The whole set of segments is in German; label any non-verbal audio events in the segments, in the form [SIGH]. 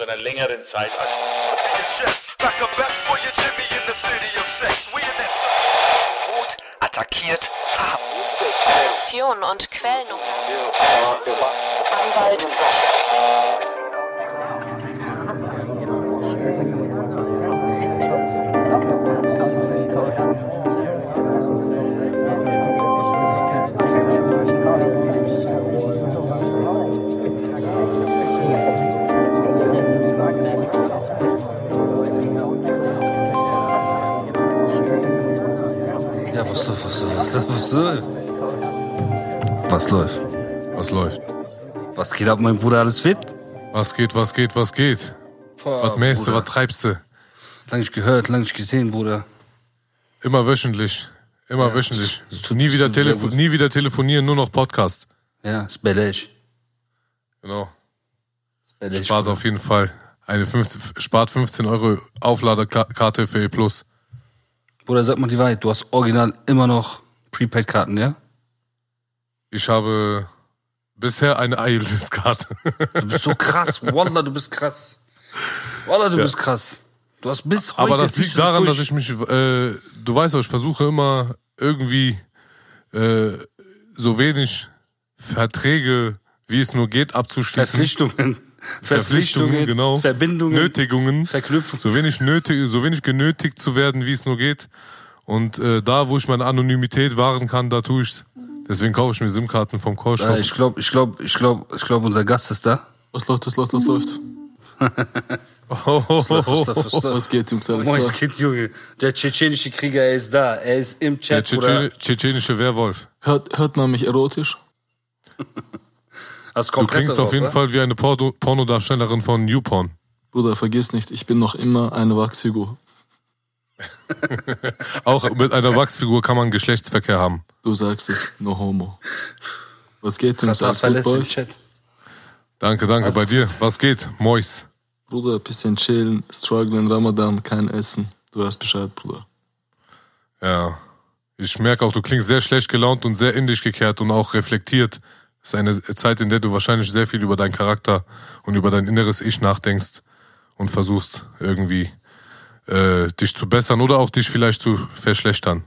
zu einer längeren Zeit als. Rot attackiert. Korruption und Quellen. Anwalt. Was läuft, was läuft, was läuft, was läuft? Was läuft? Was geht ab, mein Bruder? Alles fit? Was geht, was geht, was geht? Boah, was mähst du, was treibst du? Lang nicht gehört, lang nicht gesehen, Bruder. Immer wöchentlich. Immer Ja, wöchentlich. das tut- nie, das wieder telefo gut. nie wieder telefonieren, nur noch Podcast. Ja, ist. Genau. Belesch, Spart auf jeden Fall. Eine 15, spart 15 Euro Aufladerkarte für E+. Bruder, sag mal die Wahrheit. Du hast original immer noch Prepaid-Karten, ja? Ich habe bisher eine IELTS-Karte. Du bist so krass. Wallah, du bist krass. Wallah, du Ja. bist krass. Du hast bis heute Aber das liegt daran, dass ich mich, äh, du weißt doch, ich versuche immer irgendwie äh, so wenig Verträge, wie es nur geht, abzuschließen. Verpflichtungen. Verpflichtungen, genau. Verbindungen. Nötigungen. Verknüpfungen. So wenig nötig, so wenig genötigt zu werden, wie es nur geht. Und äh, da, wo ich meine Anonymität wahren kann, da tue ich's. Deswegen kaufe ich mir SIM-Karten vom Callshop. Äh, ich glaube, ich glaube, ich glaube, ich glaube, unser Gast ist da. Was läuft, was läuft, was läuft? Was was oh. was? Was geht, Jungs? Alles es geht, Junge. Der tschetschenische Krieger, er ist da. Er ist im Der Chat. Tschetschene- tschetschenische Werwolf. Hört, hört man mich erotisch? Als Du klingst auf jeden wa? Fall wie eine Porno Pornodarstellerin von Newporn. Bruder, vergiss nicht, ich bin noch immer eine Wachsfigur. [LAUGHS] Auch mit einer Wachsfigur kann man Geschlechtsverkehr haben. Du sagst es, no homo. Was geht, Das Jungs? war Alles gut bei euch? Danke, danke. Bei dir, was geht? Mois. Bruder, bisschen chillen, strugglen, Ramadan, kein Essen. Du weißt Bescheid, Bruder. Ja. Ich merke auch, du klingst sehr schlecht gelaunt und sehr in dich gekehrt und auch reflektiert. Ist eine Zeit, in der du wahrscheinlich sehr viel über deinen Charakter und über dein inneres Ich nachdenkst und versuchst irgendwie äh, dich zu bessern oder auch dich vielleicht zu verschlechtern.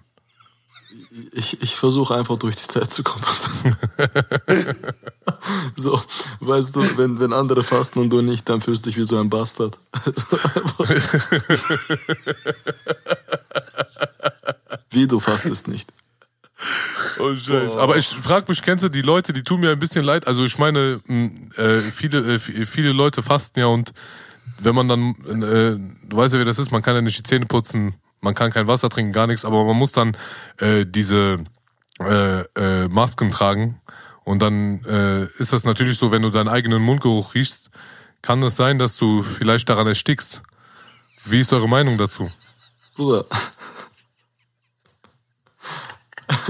Ich, ich versuche einfach durch die Zeit zu kommen. [LAUGHS] so, weißt du, wenn, wenn andere fasten und du nicht, dann fühlst du dich wie so ein Bastard. [LAUGHS] [LAUGHS] wie du fastest nicht. Oh, Scheiße. Aber ich frage mich, kennst du die Leute, die tun mir ein bisschen leid? Also ich meine, äh, viele, äh, viele Leute fasten ja und wenn man dann, äh, du weißt ja, wie das ist, man kann ja nicht die Zähne putzen, man kann kein Wasser trinken, gar nichts, aber man muss dann äh, diese äh, äh, Masken tragen und dann äh, ist das natürlich so, wenn du deinen eigenen Mundgeruch riechst, kann es sein, dass du vielleicht daran erstickst. Wie ist eure Meinung dazu? Bruder,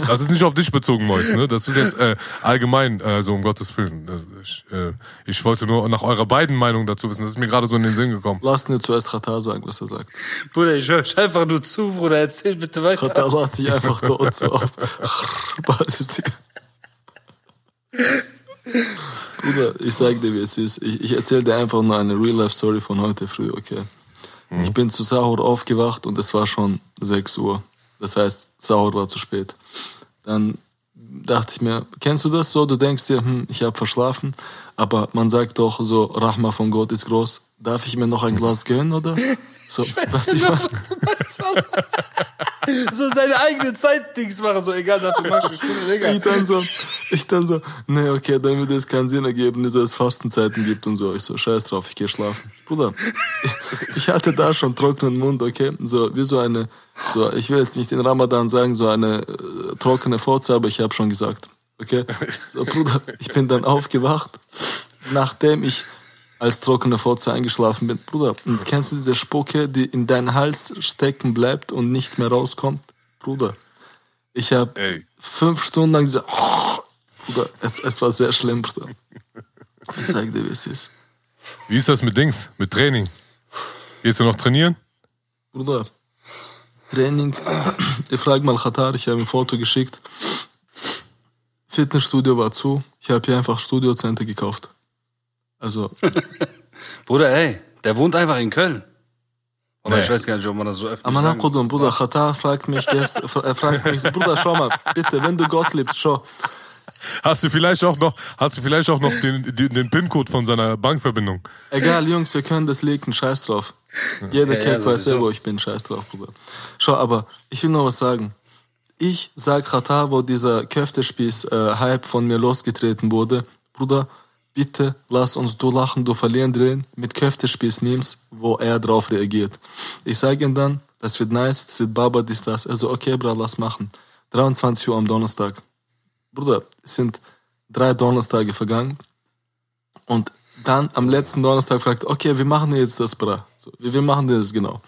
Das ist nicht auf dich bezogen, Mois, ne? Das ist jetzt äh, allgemein, also um Gottes Willen. Ich, äh, ich wollte nur nach eurer beiden Meinung dazu wissen. Das ist mir gerade so in den Sinn gekommen. lass mir zuerst Katar sagen, was er sagt. Bruder, ich höre euch einfach nur zu, Bruder. Erzähl bitte weiter. Katar lacht sich einfach tot so auf. [LAUGHS] Basis, Digga. Bruder, ich sag dir, wie es ist. Ich, ich erzähle dir einfach nur eine Real-Life-Story von heute früh, okay? Ich bin zu Sahur aufgewacht und es war schon 6 Uhr. Das heißt, Sahur war zu spät. Dann dachte ich mir, kennst du das so? Du denkst dir, hm, ich habe verschlafen, aber man sagt doch so, Rahma von Gott ist groß. Darf ich mir noch ein Glas gönnen, oder? [LAUGHS] So, was ich meine. [LAUGHS] so seine eigenen Zeitdings machen, so egal, machst du Stunde Ich dann so, ich dann so, nee, okay, dann würde es keinen Sinn ergeben, so es Fastenzeiten gibt und so. Ich so, scheiß drauf, ich gehe schlafen. Bruder, [LAUGHS] ich hatte da schon trockenen Mund, okay? So, wie so eine, so, ich will jetzt nicht den Ramadan sagen, so eine äh, trockene Fotze, aber ich habe schon gesagt, okay? So, Bruder, ich bin dann aufgewacht, nachdem ich als trockene Fotze eingeschlafen bin. Bruder, und kennst du diese Spucke, die in deinen Hals stecken bleibt und nicht mehr rauskommt? Bruder, ich habe fünf Stunden lang gesagt, Bruder, es, es war sehr schlimm, Bruder. Ich sag dir, wie es ist. Wie ist das mit Dings, mit Training? Gehst du noch trainieren? Bruder, Training, ich frag mal Katar, ich habe ein Foto geschickt. Fitnessstudio war zu, ich habe hier einfach Studiocenter gekauft. Also, [LAUGHS] Bruder, ey, Der wohnt einfach in Köln. Oder Nee. ich weiß gar nicht, ob man das so öffentlich Amana. Qudum, Bruder, Chata fragt mich, gest, er fragt mich, Bruder, schau mal, bitte, wenn du Gott liebst, schau. Hast du vielleicht auch noch, hast du vielleicht auch noch den, den, den PIN-Code von seiner Bankverbindung? Egal, Jungs, wir können das leaken, scheiß drauf. Jeder Ja, Keck ja, weiß ja, wo ich bin, scheiß drauf, Bruder. Schau, aber ich will noch was sagen. Ich sag Chata, wo dieser Köftespieß-Hype von mir losgetreten wurde, Bruder, bitte lass uns du lachen, du verlieren drehen mit Köftespieß-Memes, wo er drauf reagiert. Ich sag ihm dann, das wird nice, das wird Baba, dies, das. Also, okay, Bruder, lass machen. 23 Uhr am Donnerstag. Bruder, es sind drei Donnerstage vergangen. Und dann am letzten Donnerstag fragt, okay, wie machen wir jetzt das, Bra? So, wie, wie machen wir das genau?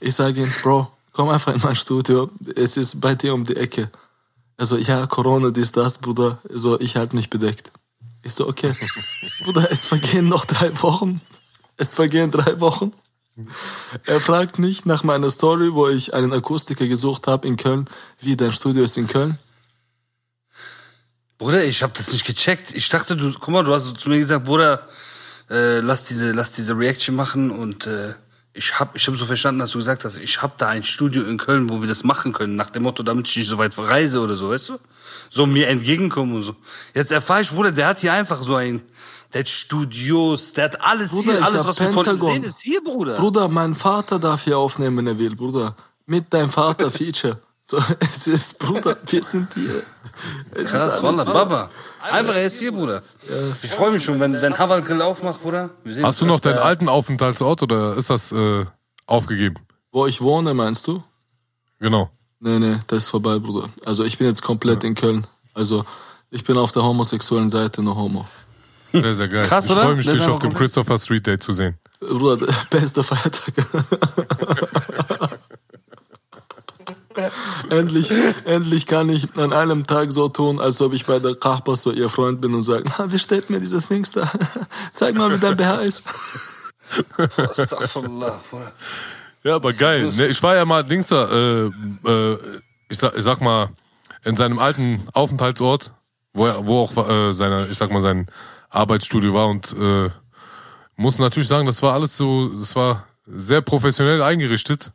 Ich sage ihm, Bro, komm einfach in mein Studio, es ist bei dir um die Ecke. Also, ja, Corona, dies, das, Bruder, so, ich halt mich bedeckt. Ich so, okay. Bruder, es vergehen noch drei Wochen. Es vergehen drei Wochen. Er fragt mich nach meiner Story, wo ich einen Akustiker gesucht habe in Köln. Wie, dein Studio ist in Köln? Bruder, ich hab das nicht gecheckt. Ich dachte, du, guck mal, du hast zu mir gesagt, Bruder, äh, lass diese, lass diese Reaction machen und äh, ich hab, ich hab so verstanden, dass du gesagt hast, ich hab da ein Studio in Köln, wo wir das machen können, nach dem Motto, damit ich nicht so weit verreise oder so, weißt du? So mir entgegenkommen und so. Jetzt erfahre ich, Bruder, der hat hier einfach so ein, der hat Studios, der hat alles Bruder, hier, alles, was wir von ihm Pentagon. sehen, ist hier, Bruder. Bruder, mein Vater darf hier aufnehmen, wenn er will, Bruder. Mit deinem Vater [LAUGHS] Feature. So, es ist, Bruder, wir sind hier. Es ist Krass, alles Wallah. Baba. Einfach, er ist hier, Bruder. Ich freue mich schon, wenn, wenn Havard Grill aufmacht, Bruder. Wir sehen Hast du noch deinen alten Aufenthaltsort oder ist das äh, aufgegeben? Wo ich wohne, meinst du? Genau. Nee, nee, das ist vorbei, Bruder. Also ich bin jetzt komplett in Köln. Also ich bin auf der homosexuellen Seite nur Homo. Sehr, sehr geil. Krass, ich freue mich, dich auf dem Christopher Street Day zu sehen. Bruder, [LAUGHS] bester Feiertag. [LAUGHS] endlich, endlich kann ich an einem Tag so tun, als ob ich bei der Kahpa so ihr Freund bin und sage, na, wie steht mir diese Dings da? [LAUGHS] Zeig mal, wie dein BH ist. Astaghfirullah. Ja, aber geil. Ne, ich war ja mal Dings da, äh, äh, ich, sag, ich sag mal, in seinem alten Aufenthaltsort, wo, er, wo auch äh, seine, ich sag mal, sein Arbeitsstudio war und äh, muss natürlich sagen, das war alles so, das war sehr professionell eingerichtet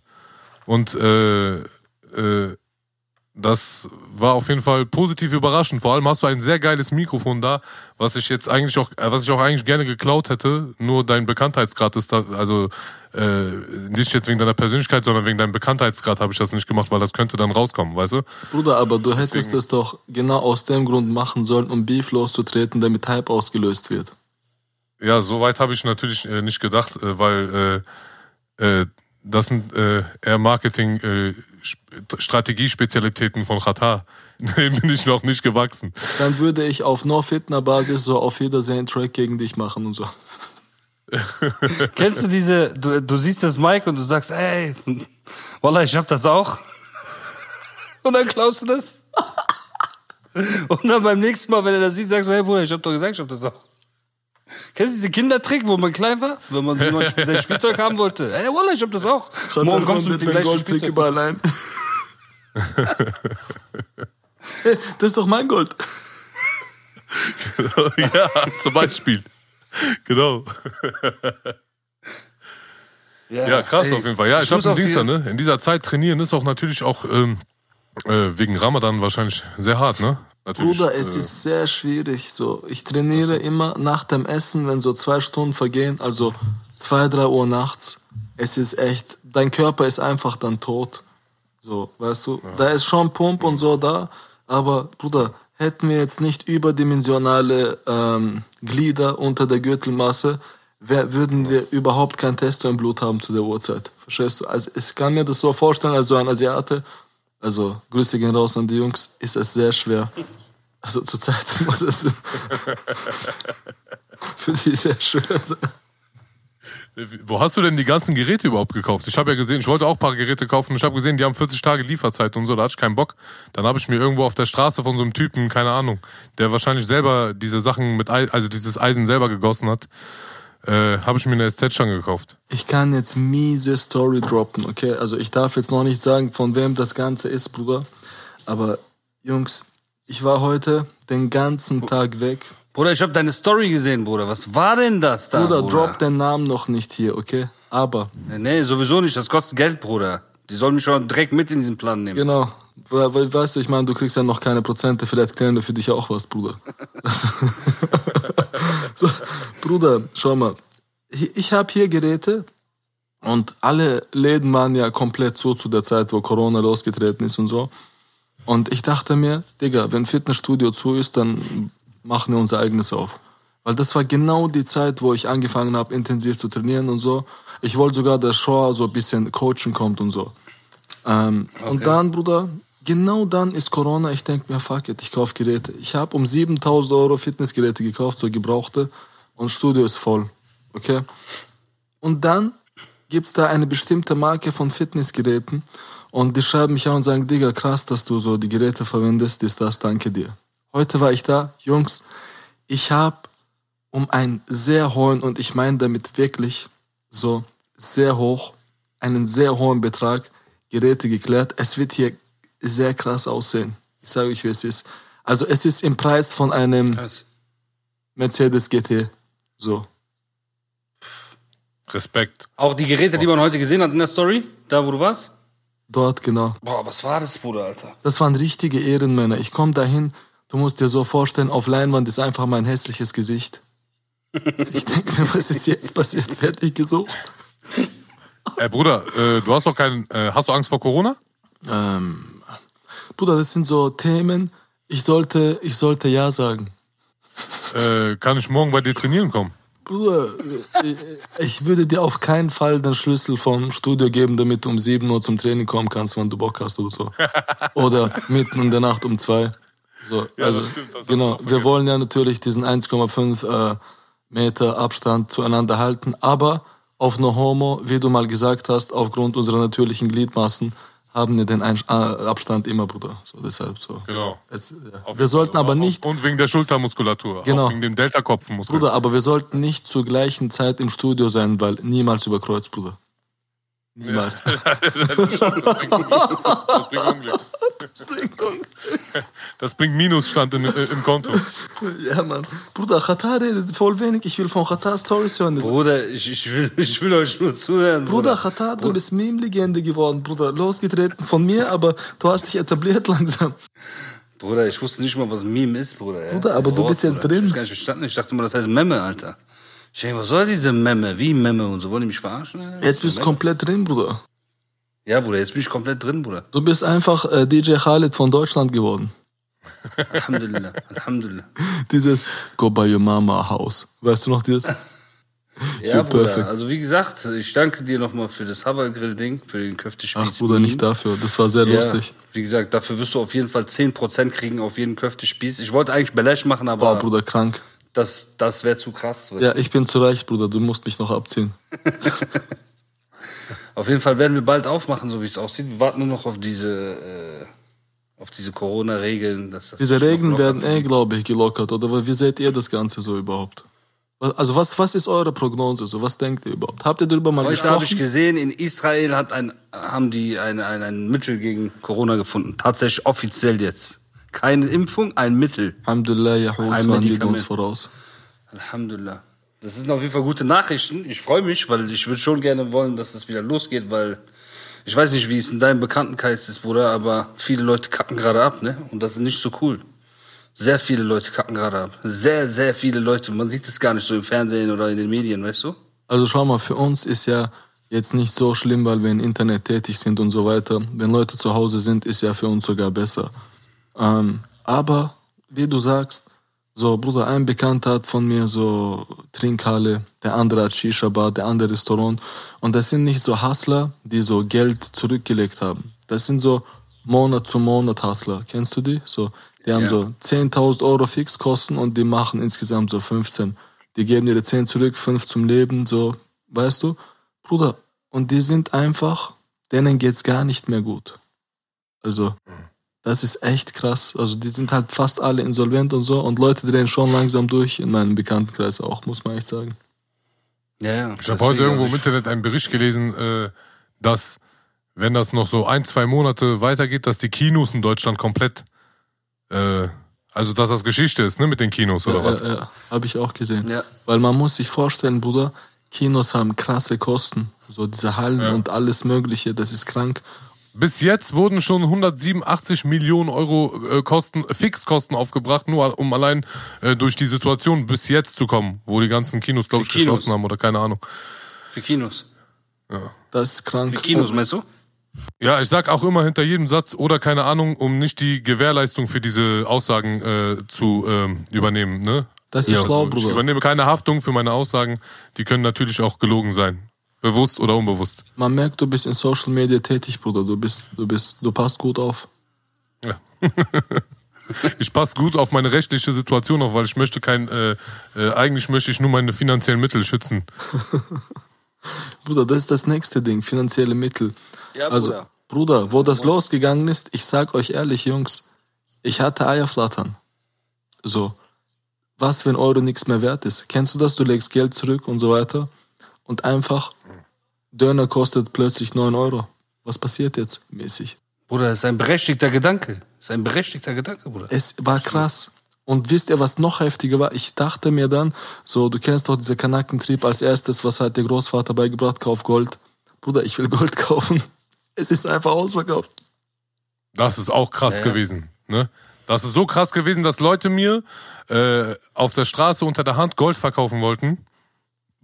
und äh, äh, das war auf jeden Fall positiv überraschend. Vor allem hast du ein sehr geiles Mikrofon da, was ich jetzt eigentlich auch, äh, was ich auch eigentlich gerne geklaut hätte. Nur dein Bekanntheitsgrad ist da, also äh, nicht jetzt wegen deiner Persönlichkeit, sondern wegen deinem Bekanntheitsgrad habe ich das nicht gemacht, weil das könnte dann rauskommen, weißt du? Bruder, aber du hättest Deswegen- es doch genau aus dem Grund machen sollen, um Beef loszutreten, damit Hype ausgelöst wird. Ja, so weit habe ich natürlich äh, nicht gedacht, äh, weil äh, äh, das sind eher Marketing Strategiespezialitäten von Qatar. Denen [LAUGHS] bin ich noch nicht gewachsen. Dann würde ich auf No-Fitner-Basis so auf Wiedersehen Track gegen dich machen und so. [LAUGHS] Kennst du diese, du, du siehst das Mic und du sagst, ey, Wallah, ich hab das auch. [LAUGHS] Und dann klaust du das. Und dann beim nächsten Mal, wenn er das sieht, sagst du, hey Bruder, ich hab doch gesagt, ich hab das auch. Kennst du diese Kindertrick, wo man klein war? Wenn man, wenn man [LAUGHS] sein Spielzeug haben wollte. Ey, Wallah, ich hab das auch. Morgen kommst du mit dem gleichen Spielzeug. überall ein. [LAUGHS] hey, das ist doch mein Gold. ja, zum Beispiel. Genau. Ja, krass ey, auf jeden Fall. Ja, ich, muss habe auf einen Dings die- da, ne? In dieser Zeit trainieren ist auch natürlich auch ähm, äh, wegen Ramadan wahrscheinlich sehr hart, ne? Natürlich, Bruder, es äh, ist sehr schwierig. So, ich trainiere immer nach dem Essen, wenn so zwei Stunden vergehen, also zwei, drei Uhr nachts. Es ist echt, dein Körper ist einfach dann tot. So, weißt du, da ist schon Pump und so da, aber Bruder, hätten wir jetzt nicht überdimensionale ähm, Glieder unter der Gürtelmasse, wär, würden wir überhaupt kein Testo im Blut haben zu der Uhrzeit. Verstehst du? Also ich kann mir das so vorstellen, als so ein Asiate, also Grüße gehen raus an die Jungs, ist es sehr schwer. Also zurzeit [LAUGHS] muss es für die sehr schwer sein. Wo hast du denn die ganzen Geräte überhaupt gekauft? Ich habe ja gesehen, ich wollte auch ein paar Geräte kaufen. Ich habe gesehen, die haben 40 Tage Lieferzeit und so. Da hatte ich keinen Bock. Dann habe ich mir irgendwo auf der Straße von so einem Typen, keine Ahnung, der wahrscheinlich selber diese Sachen mit, also dieses Eisen selber gegossen hat, äh, habe ich mir eine SZ-Stange gekauft. Ich kann jetzt miese Story droppen, okay? Also ich darf jetzt noch nicht sagen, von wem das Ganze ist, Bruder. Aber Jungs, ich war heute den ganzen Tag weg. Bruder, ich habe deine Story gesehen, Bruder. Was war denn das da, Bruder, Bruder? drop den Namen noch nicht hier, okay? Aber, Nee, Nee, sowieso nicht. Das kostet Geld, Bruder. Die sollen mich schon direkt mit in diesen Plan nehmen. genau. Weil, weil, weißt du, ich meine, du kriegst ja noch keine Prozente, vielleicht klären wir für dich auch was, Bruder. [LAUGHS] so, Bruder, schau mal. Ich- habe hier Geräte und alle Läden waren ja komplett zu zu der Zeit, wo Corona losgetreten ist und so. Und ich dachte mir, Digga, wenn Fitnessstudio zu ist, dann machen wir unser eigenes auf. Weil das war genau die Zeit, wo ich angefangen habe, intensiv zu trainieren und so. Ich wollte sogar, dass Shaw so ein bisschen coachen kommt und so. Ähm, Und dann, Bruder, genau dann ist Corona. Ich denke mir, fuck it, ich kaufe Geräte. Ich habe um 7000 Euro Fitnessgeräte gekauft, so gebrauchte. Und Studio ist voll. Okay? Und dann gibt's da eine bestimmte Marke von Fitnessgeräten. Und die schreiben mich an und sagen, Digga, krass, dass du so die Geräte verwendest, ist das, danke dir. Heute war ich da, Jungs, ich habe um einen sehr hohen, und ich meine damit wirklich so sehr hoch, einen sehr hohen Betrag Geräte geklärt. Es wird hier sehr krass aussehen. Ich sage euch, wie es ist. Also es ist im Preis von einem Krass. Mercedes GT. So. Respekt. Auch die Geräte, die man heute gesehen hat in der Story, da wo du warst? Dort, genau. Boah, was war das, Bruder, Alter? Das waren richtige Ehrenmänner. Ich komme dahin, du musst dir so vorstellen, auf Leinwand ist einfach mein hässliches Gesicht. Ich denke mir, was ist jetzt passiert? Fertig gesucht. Ey, [LAUGHS] Bruder, äh, du hast doch keinen. Äh, hast du Angst vor Corona? Ähm, Bruder, das sind so Themen, ich sollte, ich sollte Ja sagen. Äh, kann ich morgen bei dir trainieren kommen? Bruder, äh, ich würde dir auf keinen Fall den Schlüssel vom Studio geben, damit du um 7 Uhr zum Training kommen kannst, wenn du Bock hast oder so. [LAUGHS] Oder mitten in der Nacht um 2. So, Ja, also, das stimmt, das genau. Wir wollen ja natürlich diesen 1,5 äh, Meter Abstand zueinander halten, aber auf No Homo, wie du mal gesagt hast, aufgrund unserer natürlichen Gliedmaßen haben wir den Ein äh, Abstand immer, Bruder. So, deshalb so. Genau. Es, ja. Wir sollten aber nicht Und wegen der Schultermuskulatur. Genau. Wegen dem Delta-Kopfmuskel. Bruder, aber wir sollten nicht zur gleichen Zeit im Studio sein, weil niemals über Kreuz, Bruder. Niemals. [LAUGHS] Das bringt Unglück. Das bringt Minusstand im, äh, im Konto. ja, Mann. Bruder, Qatar redet voll wenig. Ich will von Qatar Stories hören. Bruder, ich, ich, will, ich will euch nur zuhören. Bruder, Qatar, du bist Meme-Legende geworden, Bruder. Losgetreten von mir, aber du hast dich etabliert [LAUGHS] langsam. Bruder, ich wusste nicht mal, was Meme ist, Bruder. Bruder, aber Das du Wort, bist jetzt Bruder. drin. Ich hab's gar nicht verstanden. Ich dachte mal, das heißt Memme, Alter. Denke, was soll diese Memme? Wie Memme und so? Wollen die mich verarschen? Alter? Jetzt bist du komplett drin, Bruder. Ja, Bruder, jetzt bin ich komplett drin, Bruder. Du bist einfach äh, DJ Khaled von Deutschland geworden. Alhamdulillah, [LAUGHS] Alhamdulillah. Dieses Go by your mama house. Weißt du noch dieses? [LAUGHS] Ja, Bruder, perfect. also wie gesagt, ich danke dir nochmal für das Haval-Grill-Ding, für den Köftespieß. Ach, Bruder, nicht dafür. Das war sehr Ja, lustig. wie gesagt, dafür wirst du auf jeden Fall 10% kriegen auf jeden Köftespieß. Ich wollte eigentlich Belash machen, aber Boah, Bruder, krank. Das, das wäre zu krass. Ja, ich bin zu reich, Bruder. Du musst mich noch abziehen. [LAUGHS] Auf jeden Fall werden wir bald aufmachen, so wie es aussieht. Wir warten nur noch auf diese, äh, auf diese Corona-Regeln. dass das Diese Regeln werden eh, glaube ich, gelockert. Oder wie seht ihr das Ganze so überhaupt? Also was, was ist eure Prognose? So, was denkt ihr überhaupt? Habt ihr darüber mal Heute habe ich gesprochen? gesehen, in Israel hat ein, haben die ein, ein, ein Mittel gegen Corona gefunden. Tatsächlich offiziell jetzt. Keine Impfung, ein Mittel. Alhamdulillah, Ein waren die Medikament. uns voraus. Alhamdulillah. Das sind auf jeden Fall gute Nachrichten. Ich freue mich, weil ich würde schon gerne wollen, dass es wieder losgeht, weil ich weiß nicht, wie es in deinem Bekanntenkreis ist, Bruder, aber viele Leute kacken gerade ab, ne? Und das ist nicht so cool. Sehr viele Leute kacken gerade ab. Sehr, sehr viele Leute. Man sieht es gar nicht so im Fernsehen oder in den Medien, weißt du? Also schau mal, für uns ist ja jetzt nicht so schlimm, weil wir im Internet tätig sind und so weiter. Wenn Leute zu Hause sind, ist ja für uns sogar besser. Ähm, aber, wie du sagst, so, Bruder, ein Bekannter hat von mir so Trinkhalle, der andere hat Shisha-Bar, der andere Restaurant. Und das sind nicht so Hustler, die so Geld zurückgelegt haben. Das sind so Monat zu Monat Hustler. Kennst du die? So, die haben Ja. so 10.000 Euro Fixkosten und die machen insgesamt so 15. Die geben ihre 10 zurück, 5 zum Leben, so, weißt du? Bruder, und die sind einfach, denen geht's gar nicht mehr gut. Also, das ist echt krass. Also, die sind halt fast alle insolvent und so und Leute drehen schon langsam durch, in meinem Bekanntenkreis auch, muss man echt sagen. Ja, ja. Ich habe heute irgendwo im Internet einen Bericht gelesen, äh, dass, wenn das noch so ein, zwei Monate weitergeht, dass die Kinos in Deutschland komplett äh, Also, dass das Geschichte ist, ne, mit den Kinos oder was? Ja, ja, habe ich auch gesehen. Ja. Weil man muss sich vorstellen, Bruder, Kinos haben krasse Kosten. So diese Hallen und alles Mögliche, das ist krank. Bis jetzt wurden schon 187 Millionen Euro äh, Kosten, Fixkosten aufgebracht, nur um allein äh, durch die Situation bis jetzt zu kommen, wo die ganzen Kinos, glaube ich, Kinos. geschlossen haben oder keine Ahnung. Für Kinos. Das ist krank. Für Kinos, meinst du? Ja, ich sag auch immer hinter jedem Satz oder keine Ahnung, um nicht die Gewährleistung für diese Aussagen äh, zu ähm, übernehmen. Ne? Das ist schlau, Also ich Bruder. übernehme keine Haftung für meine Aussagen. Die können natürlich auch gelogen sein. Bewusst oder unbewusst. Man merkt, du bist in Social Media tätig, Bruder. Du bist, du bist, du passt gut auf. Ja. [LAUGHS] ich passe gut auf meine rechtliche Situation auf, weil ich möchte kein, äh, äh, eigentlich möchte ich nur meine finanziellen Mittel schützen. [LAUGHS] Bruder, das ist das nächste Ding, finanzielle Mittel. Ja, also, Bruder. Bruder, wo das losgegangen ist, ich sag euch ehrlich, Jungs, ich hatte Eierflattern. So, was, wenn Euro nichts mehr wert ist? Kennst du das? Du legst Geld zurück und so weiter. Und einfach, Döner kostet plötzlich 9 Euro. Was passiert jetzt mäßig? Bruder, das ist ein berechtigter Gedanke. Das ist ein berechtigter Gedanke, Bruder. Es war krass. Und wisst ihr, was noch heftiger war? Ich dachte mir dann, so, du kennst doch diese Kanackentrieb als erstes, was hat der Großvater beigebracht, kauf Gold. Bruder, ich will Gold [LAUGHS] kaufen. Es ist einfach ausverkauft. Das ist auch krass Ja. gewesen. Ne? Das ist so krass gewesen, dass Leute mir äh, auf der Straße unter der Hand Gold verkaufen wollten,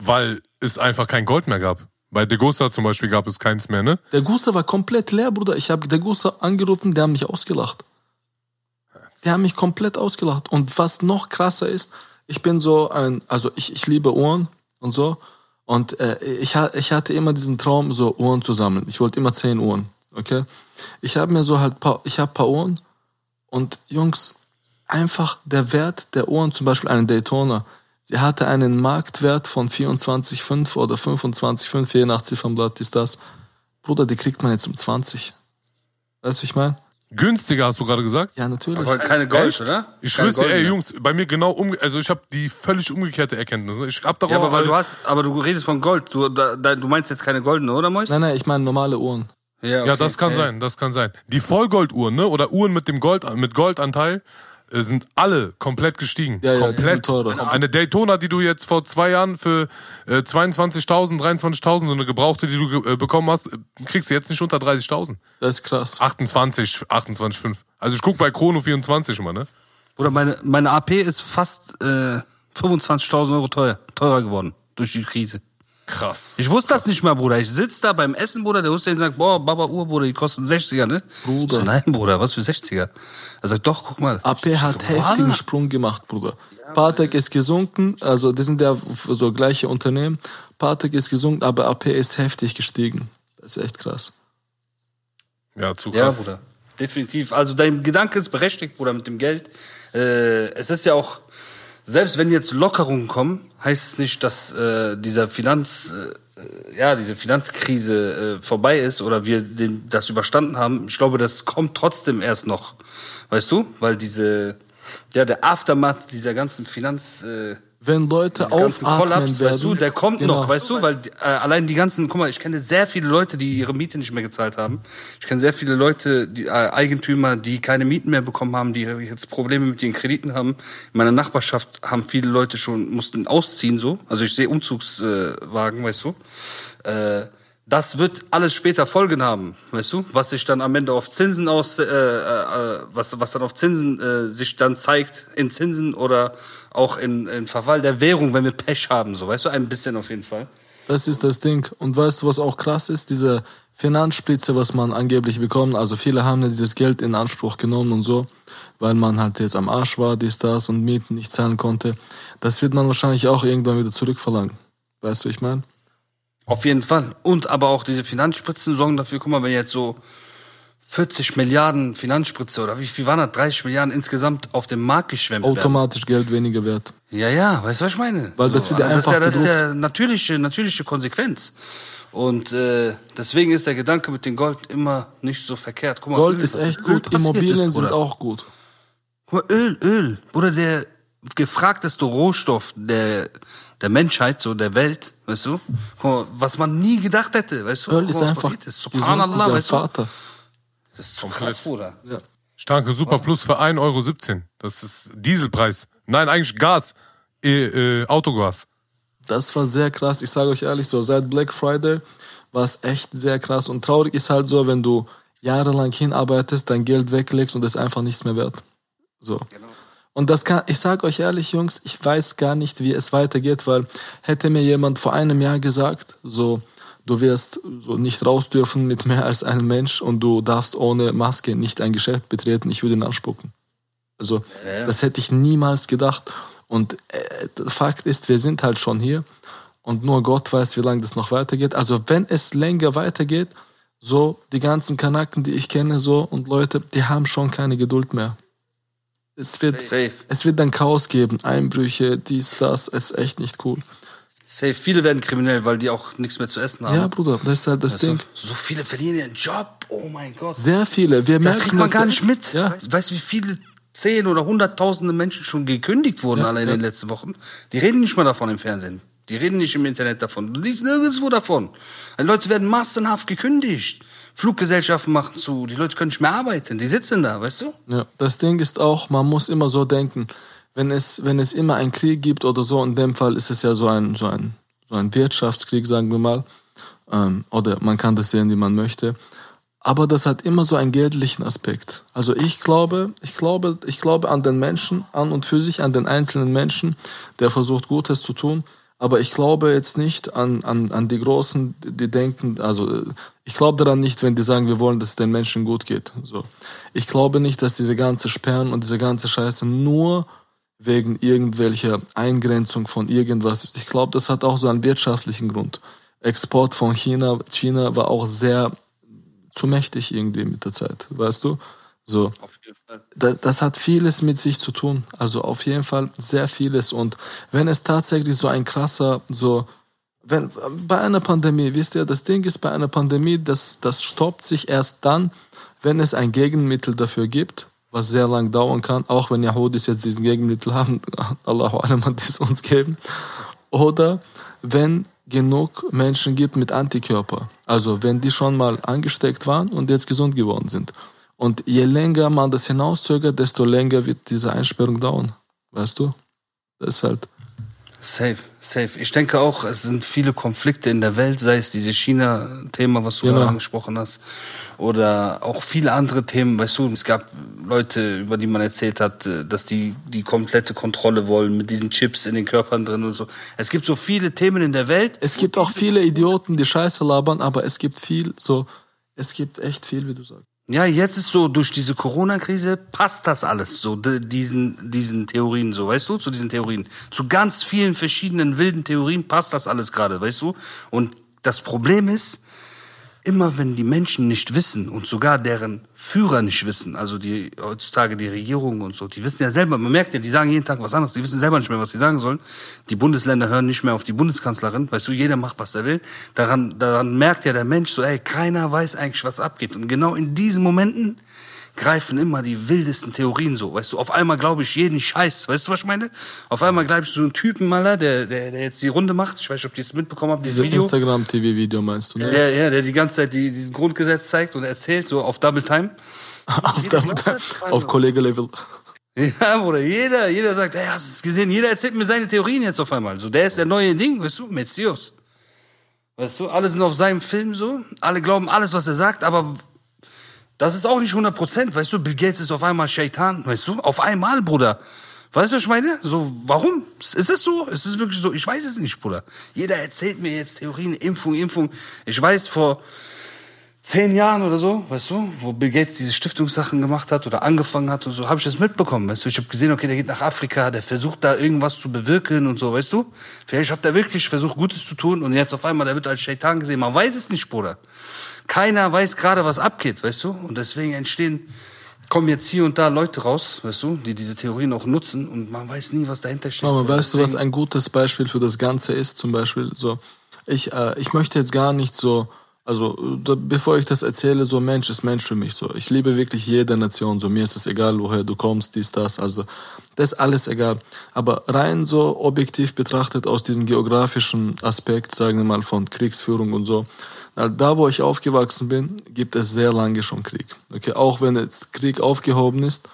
weil es einfach kein Gold mehr gab. Bei Degusta zum Beispiel gab es keins mehr, ne? Der Gusse war komplett leer, Bruder. Ich habe der Gusse angerufen, die haben mich ausgelacht. Die haben mich komplett ausgelacht. Und was noch krasser ist, ich bin so ein, also ich, ich liebe Uhren und so. Und äh, ich, ich hatte immer diesen Traum, so Uhren zu sammeln. Ich wollte immer zehn Uhren, okay? Ich habe mir so halt paar, ich habe paar Uhren und Jungs, einfach der Wert der Uhren, zum Beispiel eine Daytona, sie hatte einen Marktwert von 24,5 oder 25,5, je nach Ziffernblatt ist das. Bruder, die kriegt man jetzt um 20. Weißt du, wie ich meine? Günstiger hast du gerade gesagt? Ja, natürlich. Aber keine Gold, Echt? oder? Ich Keine schwör's dir, ey. Jungs, bei mir genau um, also ich habe die völlig umgekehrte Erkenntnis. Ich hab darauf, Ja, aber weil du hast, aber du redest von Gold. Du, da, da, du meinst jetzt keine goldene, oder Mois? Nein, nein, ich meine normale Uhren. Ja, Ja, okay, das kann okay. sein, das kann sein. Die Vollgolduhren, ne, oder Uhren mit dem Gold, mit Goldanteil, sind alle komplett gestiegen. Ja, ja, die komplett. sind teurer. Eine Daytona, die du jetzt vor zwei Jahren für äh, 22.000, 23.000, so eine gebrauchte, die du äh, bekommen hast, äh, kriegst du jetzt nicht unter 30.000. Das ist krass. 28, 28,5. Also ich guck bei Chrono 24 immer, ne? Bruder, meine, meine AP ist fast äh, 25.000 Euro teuer, teurer geworden durch die Krise. Krass. Ich wusste das nicht mal, Bruder. Ich sitz da beim Essen, Bruder. Der Hussein sagt, boah, Baba Uhr, Bruder, die kosten 60er, ne? Bruder. So, nein, Bruder, was für 60er? Er sagt, doch, guck mal. AP hat heftigen. Sprung gemacht, Bruder. Patek ist gesunken, also das sind ja so gleiche Unternehmen. Patek ist gesunken, aber AP ist heftig gestiegen. Das ist echt krass. Ja, zu Ja, krass. Bruder. Definitiv. Also dein Gedanke ist berechtigt, Bruder, mit dem Geld. Äh, es ist ja auch, selbst wenn jetzt Lockerungen kommen, heißt es nicht, dass äh, dieser Finanz, äh, ja, diese Finanzkrise äh, vorbei ist oder wir den, das überstanden haben. Ich glaube, das kommt trotzdem erst noch. Weißt du? Weil diese, ja, der Aftermath dieser ganzen Finanz, äh, Wenn Leute ganzen aufatmen Kollaps, werden, weißt du, der kommt genau. noch, weißt du, weil äh, allein die ganzen, guck mal, ich kenne sehr viele Leute, die ihre Miete nicht mehr gezahlt haben. Ich kenne sehr viele Leute, die äh, Eigentümer, die keine Mieten mehr bekommen haben, die jetzt Probleme mit den Krediten haben. In meiner Nachbarschaft haben viele Leute schon mussten ausziehen so. Also ich sehe Umzugswagen, weißt du. Äh, das wird alles später Folgen haben, weißt du, was sich dann am Ende auf Zinsen aus, äh, äh, was was dann auf Zinsen äh, sich dann zeigt in Zinsen oder auch in, in Verfall der Währung, wenn wir Pech haben, so weißt du, ein bisschen auf jeden Fall. Das ist das Ding. Und weißt du, was auch krass ist? Diese Finanzspritze, was man angeblich bekommt. Also viele haben ja dieses Geld in Anspruch genommen und so, weil man halt jetzt am Arsch war, dies, das und Mieten nicht zahlen konnte. Das wird man wahrscheinlich auch irgendwann wieder zurückverlangen. Weißt du, ich meine? Auf jeden Fall. Und aber auch diese Finanzspritzen sorgen dafür, guck mal, wenn jetzt so 40 Milliarden Finanzspritze oder wie viel waren das? 30 Milliarden insgesamt auf dem Markt geschwemmt werden. Automatisch Geld weniger wert. Ja, ja, weißt du, was ich meine? Weil das wird also das ist ja, einfach das ist ja natürliche, natürliche Konsequenz. Und äh, deswegen ist der Gedanke mit dem Gold immer nicht so verkehrt. Guck mal, Gold Öl- ist echt Öl gut, Immobilien ist, sind auch gut. Guck mal, Öl, Öl. Bruder, der gefragteste Rohstoff der, der Menschheit, so der Welt, weißt du? Guck mal, was man nie gedacht hätte, weißt du? Öl Guck ist einfach passiert ist. Subhanallah, weißt du? Vater. Das ist so krass, Bruder. Ja. Starke Super Plus für 1,17 Euro. Das ist Dieselpreis. Nein, eigentlich Gas. Äh, äh, Autogas. Das war sehr krass. Ich sage euch ehrlich, so seit Black Friday war es echt sehr krass. Und traurig ist halt so, wenn du jahrelang hinarbeitest, dein Geld weglegst und es einfach nichts mehr wert. So. Und das kann, ich sage euch ehrlich, Jungs, ich weiß gar nicht, wie es weitergeht, weil hätte mir jemand vor einem Jahr gesagt, so, du wirst so nicht raus dürfen mit mehr als einem Mensch und du darfst ohne Maske nicht ein Geschäft betreten, ich würde ihn anspucken. Also, das hätte ich niemals gedacht. Und äh, Fakt ist, wir sind halt schon hier und nur Gott weiß, wie lange das noch weitergeht. Also, wenn es länger weitergeht, so die ganzen Kanaken, die ich kenne, so und Leute, die haben schon keine Geduld mehr. Es wird, Safe. es wird dann Chaos geben, Einbrüche, dies, das, ist echt nicht cool. Safe. Viele werden kriminell, weil die auch nichts mehr zu essen haben. Ja, Bruder, das ist halt das Weißt du? Ding. So viele verlieren ihren Job. Oh mein Gott. Sehr viele. Wir das merken kriegt man das gar ja- nicht mit. Ja. Weißt du, wie viele zehn oder hunderttausende Menschen schon gekündigt wurden allein in den letzten Wochen? Die reden nicht mal davon im Fernsehen. Die reden nicht im Internet davon. Du liest nirgendwo davon. Die Leute werden massenhaft gekündigt. Fluggesellschaften machen zu. Die Leute können nicht mehr arbeiten. Die sitzen da, weißt du? Ja, das Ding ist auch, man muss immer so denken, wenn es, wenn es immer einen Krieg gibt oder so, in dem Fall ist es ja so ein, so ein, so ein Wirtschaftskrieg, sagen wir mal, ähm, oder man kann das sehen, wie man möchte. Aber das hat immer so einen geldlichen Aspekt. Also ich glaube, ich glaube, ich glaube an den Menschen, an und für sich, an den einzelnen Menschen, der versucht Gutes zu tun. Aber ich glaube jetzt nicht an, an, an die Großen, die denken, also ich glaube daran nicht, wenn die sagen, wir wollen, dass es den Menschen gut geht. So. Ich glaube nicht, dass diese ganze Sperren und diese ganze Scheiße nur wegen irgendwelcher Eingrenzung von irgendwas. Ich glaube, das hat auch so einen wirtschaftlichen Grund. Export von China, China war auch sehr zu mächtig irgendwie mit der Zeit, weißt du? So. Das, das hat vieles mit sich zu tun. Also auf jeden Fall sehr vieles. Und wenn es tatsächlich so ein krasser, so, wenn, bei einer Pandemie, wisst ihr, das Ding ist bei einer Pandemie, das, das stoppt sich erst dann, wenn es ein Gegenmittel dafür gibt, was sehr lang dauern kann, auch wenn Yahudis jetzt diesen Gegenmittel haben, [LAUGHS] Allahu Alam hat es uns geben. Oder wenn genug Menschen gibt mit Antikörper. Also wenn die schon mal angesteckt waren und jetzt gesund geworden sind. Und je länger man das hinauszögert, desto länger wird diese Einsperrung dauern. Weißt du? Das ist halt. Safe, safe. Ich denke auch, es sind viele Konflikte in der Welt, sei es dieses China-Thema, was du Genau. gerade angesprochen hast, oder auch viele andere Themen. Weißt du, es gab Leute, über die man erzählt hat, äh, dass die die komplette Kontrolle wollen mit diesen Chips in den Körpern drin und so. Es gibt so viele Themen in der Welt. Es gibt auch viele Idioten, die Scheiße labern, aber es gibt viel so. Es gibt echt viel, wie du sagst. Ja, jetzt ist so, durch diese Corona-Krise passt das alles so, diesen, diesen Theorien so, weißt du, zu diesen Theorien. Zu ganz vielen verschiedenen wilden Theorien passt das alles gerade, weißt du? Und das Problem ist, immer wenn die Menschen nicht wissen und sogar deren Führer nicht wissen, also die heutzutage die Regierung und so, die wissen ja selber, man merkt ja, die sagen jeden Tag was anderes, die wissen selber nicht mehr, was sie sagen sollen. Die Bundesländer hören nicht mehr auf die Bundeskanzlerin, weißt du, jeder macht, was er will. Daran, daran merkt ja der Mensch so, ey, keiner weiß eigentlich, was abgeht. Und genau in diesen Momenten greifen immer die wildesten Theorien so, weißt du, auf einmal glaube ich jeden Scheiß, weißt du, was ich meine? Auf einmal glaube ich so einen Typen, Maler, der, der, der jetzt die Runde macht, ich weiß nicht, ob ihr es mitbekommen habt, dieses Diese Video. Instagram-TV-Video meinst du, ne? Der, ja, der die ganze Zeit die, diesen Grundgesetz zeigt und erzählt, so auf Double Time. [LAUGHS] auf, der, auf Kollege-Level. Ja, Bruder, jeder, jeder sagt, ey, hast du es gesehen? Jeder erzählt mir seine Theorien jetzt auf einmal. So, der ist der neue Ding, weißt du, Messias. Weißt du, alle sind auf seinem Film so, alle glauben alles, was er sagt, aber das ist auch nicht 100 Prozent, weißt du, Bill Gates ist auf einmal Shaitan, weißt du, auf einmal, Bruder. Weißt du, was ich meine? So, warum? Ist es so? Ist es wirklich so? Ich weiß es nicht, Bruder. Jeder erzählt mir jetzt Theorien, Impfung, Impfung. Ich weiß, vor zehn Jahren oder so, weißt du, wo Bill Gates diese Stiftungssachen gemacht hat oder angefangen hat und so, habe ich das mitbekommen, weißt du. Ich habe gesehen, okay, der geht nach Afrika, der versucht da irgendwas zu bewirken und so, weißt du. Vielleicht hat er wirklich versucht, Gutes zu tun und jetzt auf einmal, der wird als Shaitan gesehen. Man weiß es nicht, Bruder. Keiner weiß gerade, was abgeht, weißt du. Und deswegen entstehen, kommen jetzt hier und da Leute raus, weißt du, die diese Theorien auch nutzen und man weiß nie, was dahinter steht. Bruder. weißt du, was ein gutes Beispiel für das Ganze ist? Zum Beispiel so, ich, äh, ich möchte jetzt gar nicht so, also da, bevor ich das erzähle, so Mensch ist Mensch für mich so. Ich liebe wirklich jede Nation, so mir ist es egal, woher du kommst, dies, das, also das ist alles egal. Aber rein so objektiv betrachtet aus diesem geografischen Aspekt, sagen wir mal von Kriegsführung und so, da wo ich aufgewachsen bin, gibt es sehr lange schon Krieg. Okay, auch wenn jetzt Krieg aufgehoben ist,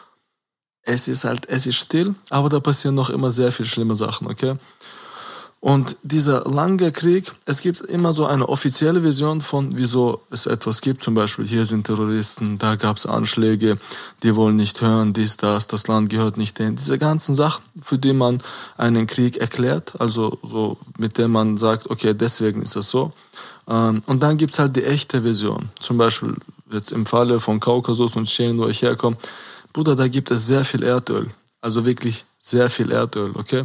es ist halt, es ist still, aber da passieren noch immer sehr viel schlimme Sachen, okay? Und dieser lange Krieg, es gibt immer so eine offizielle Version von, wieso es etwas gibt. Zum Beispiel, hier sind Terroristen, da gab es Anschläge, die wollen nicht hören, dies, das, das Land gehört nicht denen. Diese ganzen Sachen, für die man einen Krieg erklärt, also so, mit dem man sagt, okay, deswegen ist das so. Ähm, und dann gibt's halt die echte Version. Zum Beispiel jetzt im Falle von Kaukasus und Tschechien, wo ich herkomme. Bruder, da gibt es sehr viel Erdöl. Also wirklich sehr viel Erdöl, okay?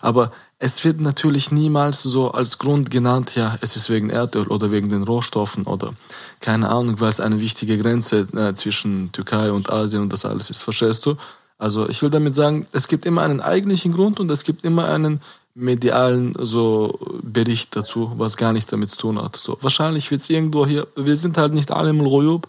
Aber es wird natürlich niemals so als Grund genannt, ja, es ist wegen Erdöl oder wegen den Rohstoffen oder keine Ahnung, weil es eine wichtige Grenze äh, zwischen Türkei und Asien und das alles ist, verstehst du? Also ich will damit sagen, es gibt immer einen eigentlichen Grund und es gibt immer einen medialen so Bericht dazu, was gar nichts damit zu tun hat. So wahrscheinlich wird es irgendwo hier. Wir sind halt nicht alle im Royub.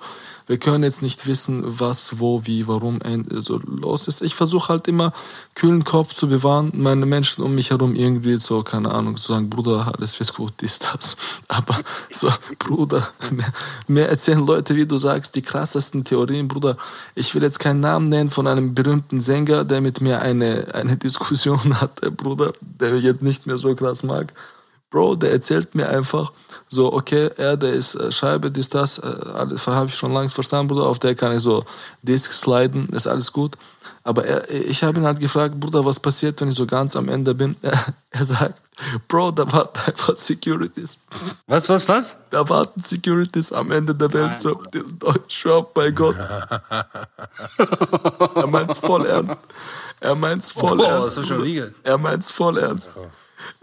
Wir können jetzt nicht wissen, was, wo, wie, warum so los ist. Ich versuche halt immer kühlen Kopf zu bewahren, meine Menschen um mich herum irgendwie so, keine Ahnung, zu sagen, Bruder, alles wird gut, [LAUGHS] ist das. Aber so, Bruder, mir, mir erzählen Leute, wie du sagst, die krassesten Theorien, Bruder. Ich will jetzt keinen Namen nennen von einem berühmten Sänger, der mit mir eine, eine Diskussion [LAUGHS] hatte, Bruder, der jetzt nicht mehr so krass mag. Bro, der erzählt mir einfach so, okay, Erde ist äh, Scheibe, dies, das, äh, alles habe ich schon lange verstanden, Bruder, auf der kann ich so Disk sliden, ist alles gut. Aber er, ich habe ihn halt gefragt, Bruder, was passiert, wenn ich so ganz am Ende bin? Er, [LAUGHS] er sagt, Bro, da warten einfach Securities. Was, was, was? Da warten Securities am Ende der Welt. So, ich schwör bei Gott. [LAUGHS] er meint's voll ernst. Er meint's voll Boah, ernst. Er meint's voll ernst.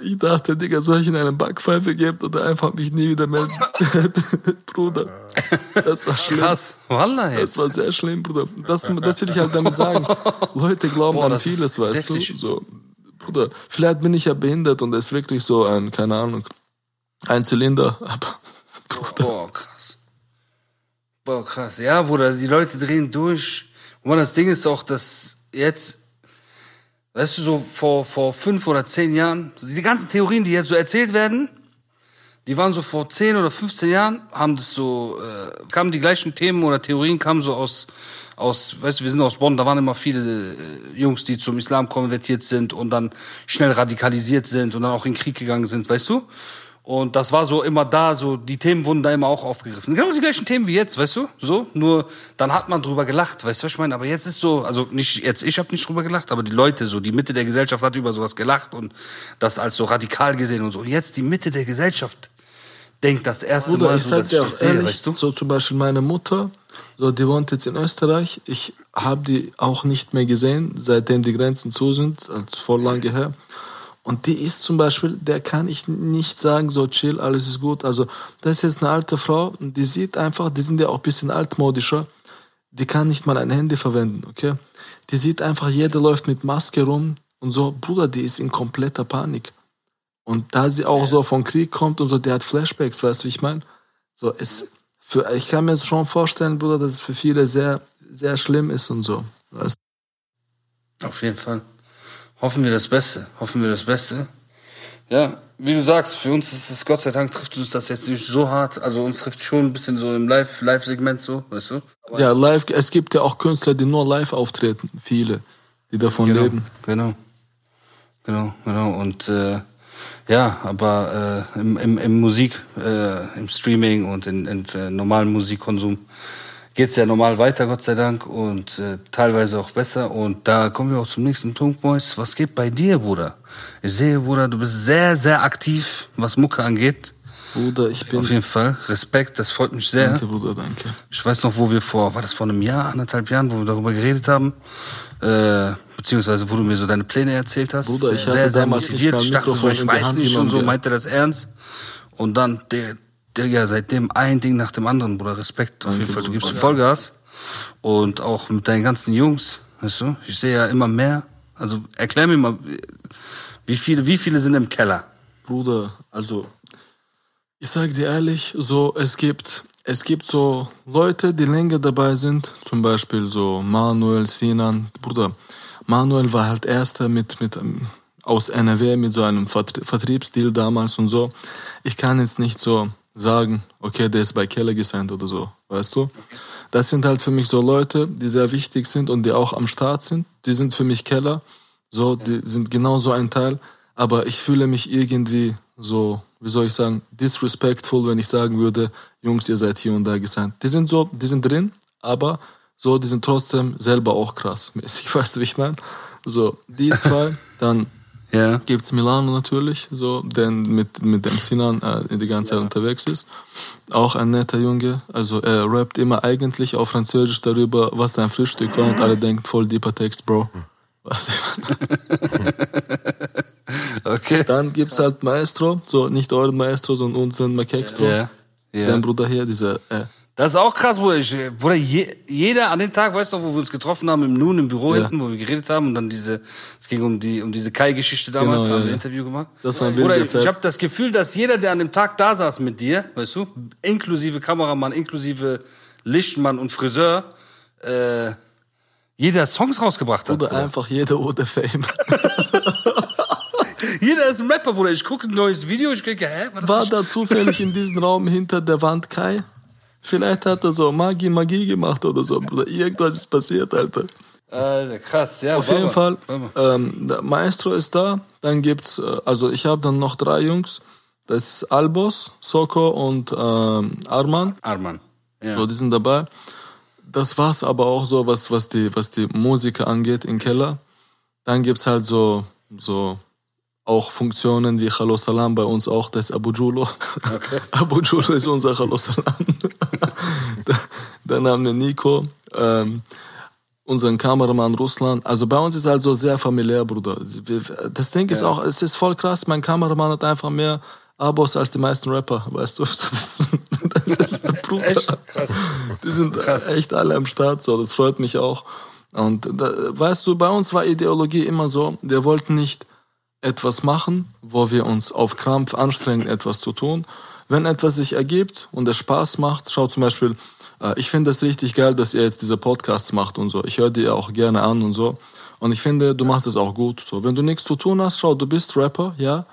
Ich dachte, Digga, soll ich in eine Backpfeife geben oder einfach mich nie wieder melden? [LAUGHS] Bruder, das war schlimm. Krass. Wallah. Das war sehr schlimm, Bruder. Das, das will ich halt damit sagen. Leute glauben Boah, an vieles, weißt du? So, Bruder, vielleicht bin ich ja behindert und es ist wirklich so ein, keine Ahnung, ein Zylinder, aber [LAUGHS] Bruder. Boah, krass. Boah, krass. Ja, Bruder, die Leute drehen durch. Und das Ding ist auch, dass jetzt, weißt du, so vor, vor fünf oder zehn Jahren, die ganzen Theorien, die jetzt so erzählt werden, die waren so vor 10 oder 15 Jahren, haben das so, äh, kamen die gleichen Themen oder Theorien kamen so aus, aus, weißt du, wir sind aus Bonn, da waren immer viele äh, Jungs, die zum Islam konvertiert sind und dann schnell radikalisiert sind und dann auch in den Krieg gegangen sind, weißt du? Und das war so immer da, so die Themen wurden da immer auch aufgegriffen. Genau die gleichen Themen wie jetzt, weißt du? So, nur dann hat man drüber gelacht, weißt du, was ich meine? Aber jetzt ist so, also nicht jetzt, ich habe nicht drüber gelacht, aber die Leute, so die Mitte der Gesellschaft hat über sowas gelacht und das als so radikal gesehen und so. Und jetzt die Mitte der Gesellschaft denkt das erste Bruder, Mal so, dass ich das sehe, ehrlich, weißt du? so zum Beispiel meine Mutter, so die wohnt jetzt in Österreich. Ich habe die auch nicht mehr gesehen, seitdem die Grenzen zu sind, als vor lange her. Und die ist zum Beispiel, der kann ich nicht sagen, so chill, alles ist gut. Also, das ist jetzt eine alte Frau, die sieht einfach, die sind ja auch ein bisschen altmodischer, die kann nicht mal ein Handy verwenden, okay? Die sieht einfach, jeder läuft mit Maske rum und so, Bruder, die ist in kompletter Panik. Und da sie auch so vom Krieg kommt und so, der hat Flashbacks, weißt du, wie ich meine? So, es, für, ich kann mir jetzt schon vorstellen, Bruder, dass es für viele sehr, sehr schlimm ist und so. Weißt? Auf jeden Fall. Hoffen wir das Beste. Hoffen wir das Beste. Ja, wie du sagst, für uns ist es Gott sei Dank trifft uns das jetzt nicht so hart. Also uns trifft schon ein bisschen so im Live- Live-Segment so, weißt du? du? Ja, live, es gibt ja auch Künstler, die nur live auftreten. Viele, die davon Genau, leben. genau. Genau, genau. Und äh, ja, aber äh, im, im, im Musik, äh, im Streaming und in, in äh, normalen Musikkonsum geht's ja normal weiter, Gott sei Dank, und äh, teilweise auch besser. Und da kommen wir auch zum nächsten Punkt, Boys. Was geht bei dir, Bruder? Ich sehe, Bruder, du bist sehr, sehr aktiv, was Mucke angeht. Bruder, ich bin. Auf jeden Fall. Respekt, das freut mich sehr. Danke, Bruder, danke. Ich weiß noch, wo wir vor, war das vor einem Jahr, anderthalb Jahren, wo wir darüber geredet haben, äh, beziehungsweise wo du mir so deine Pläne erzählt hast. Bruder, ich sehr, hatte sehr damals motiviert. nicht Ich dachte so, ich weiß nicht und so, meinte das ernst. Und dann, der, Digga, seitdem ein Ding nach dem anderen, Bruder, Respekt. Auf jeden Fall, du gibst Vollgas. Und auch mit deinen ganzen Jungs, weißt du, ich sehe ja immer mehr. Also erklär mir mal, wie viele, wie viele sind im Keller? Bruder, also ich sag dir ehrlich, so es gibt es gibt so Leute, die länger dabei sind, zum Beispiel so Manuel Sinan, Bruder. Manuel war halt erster mit mit aus NRW mit so einem Vertrie- Vertriebsdeal damals und so. Ich kann jetzt nicht so sagen, okay, der ist bei Keller gesigned oder so, weißt du? das sind halt für mich so Leute, die sehr wichtig sind und die auch am Start sind. Die sind für mich Keller. So, die sind genau so ein Teil. Aber ich fühle mich irgendwie so, wie soll ich sagen, disrespectful, wenn ich sagen würde, Jungs, ihr seid hier und da gesigned. Die sind so, die sind drin, aber so, die sind trotzdem selber auch krass [LAUGHS] mäßig. Weißt du, wie ich meine? So, die zwei, dann Ja. gibt's Milano natürlich, so, der mit, mit dem Sinan äh, die ganze Zeit unterwegs ist. Auch ein netter Junge. Also er rappt immer eigentlich auf Französisch darüber, was sein Frühstück war und alle denken voll deeper Text, Bro. Was [LAUGHS] Okay. Dann gibt's halt Maestro, so nicht euren Maestro, sondern unseren Makextro. Ja. ja. Dein Bruder hier, dieser, äh, Das ist auch krass, Bruder. Ich, Bruder, je, jeder an dem Tag, weißt du, wo wir uns getroffen haben im Nun im Büro Ja. hinten, wo wir geredet haben und dann diese, es ging um die um diese Kai-Geschichte damals, Genau, haben ja, wir ein. Interview gemacht. Das war eine Bruder, ich Zeit. habe das Gefühl, dass jeder, der an dem Tag da saß mit dir, weißt du, inklusive Kameramann, inklusive Lichtmann und Friseur, äh, jeder Songs rausgebracht hat. oder Bruder. einfach jeder oder Fame. [LAUGHS] Jeder ist ein Rapper, Bruder. Ich gucke ein neues Video, ich denke, hä? Was War ist da zufällig in diesem Raum hinter der Wand Kai? Vielleicht hat er so Magie, Magie gemacht oder so, Bruder. Irgendwas ist passiert, Alter. Alter, krass, ja. Auf jeden Fall, ähm, der Maestro ist da. Dann gibt's, äh, also ich habe dann noch drei Jungs. Das ist Albos, Soko und ähm, Arman. Arman. Ja. So, die sind dabei. Das war's aber auch so, was, was, die, was die Musiker angeht im Keller. Dann gibt's halt so, so auch Funktionen wie Hallo Salam bei uns auch, das ist Abu Julo. [LAUGHS] Abu Julo ist unser Hallo Salam. [LAUGHS] Dann haben wir Nico, ähm, unseren Kameramann Russland. Also bei uns ist halt so sehr familiär, Bruder. Das Ding ist auch, es ist voll krass, mein Kameramann hat einfach mehr Abos als die meisten Rapper, weißt du? Das, [LAUGHS] das ist, [LAUGHS] Bruder. Echt? Krass. Die sind Krass. echt alle am Start, so, das freut mich auch. Und da, weißt du, bei uns war Ideologie immer so, wir wollten nicht etwas machen, wo wir uns auf Krampf anstrengen, etwas zu tun. Wenn etwas sich ergibt und es Spaß macht, schau zum Beispiel, ich finde es richtig geil, dass ihr jetzt diese Podcasts macht und so. Ich höre die auch gerne an und so. Und ich finde, du machst es auch gut. So, wenn du nichts zu tun hast, schau, du bist Rapper, ja.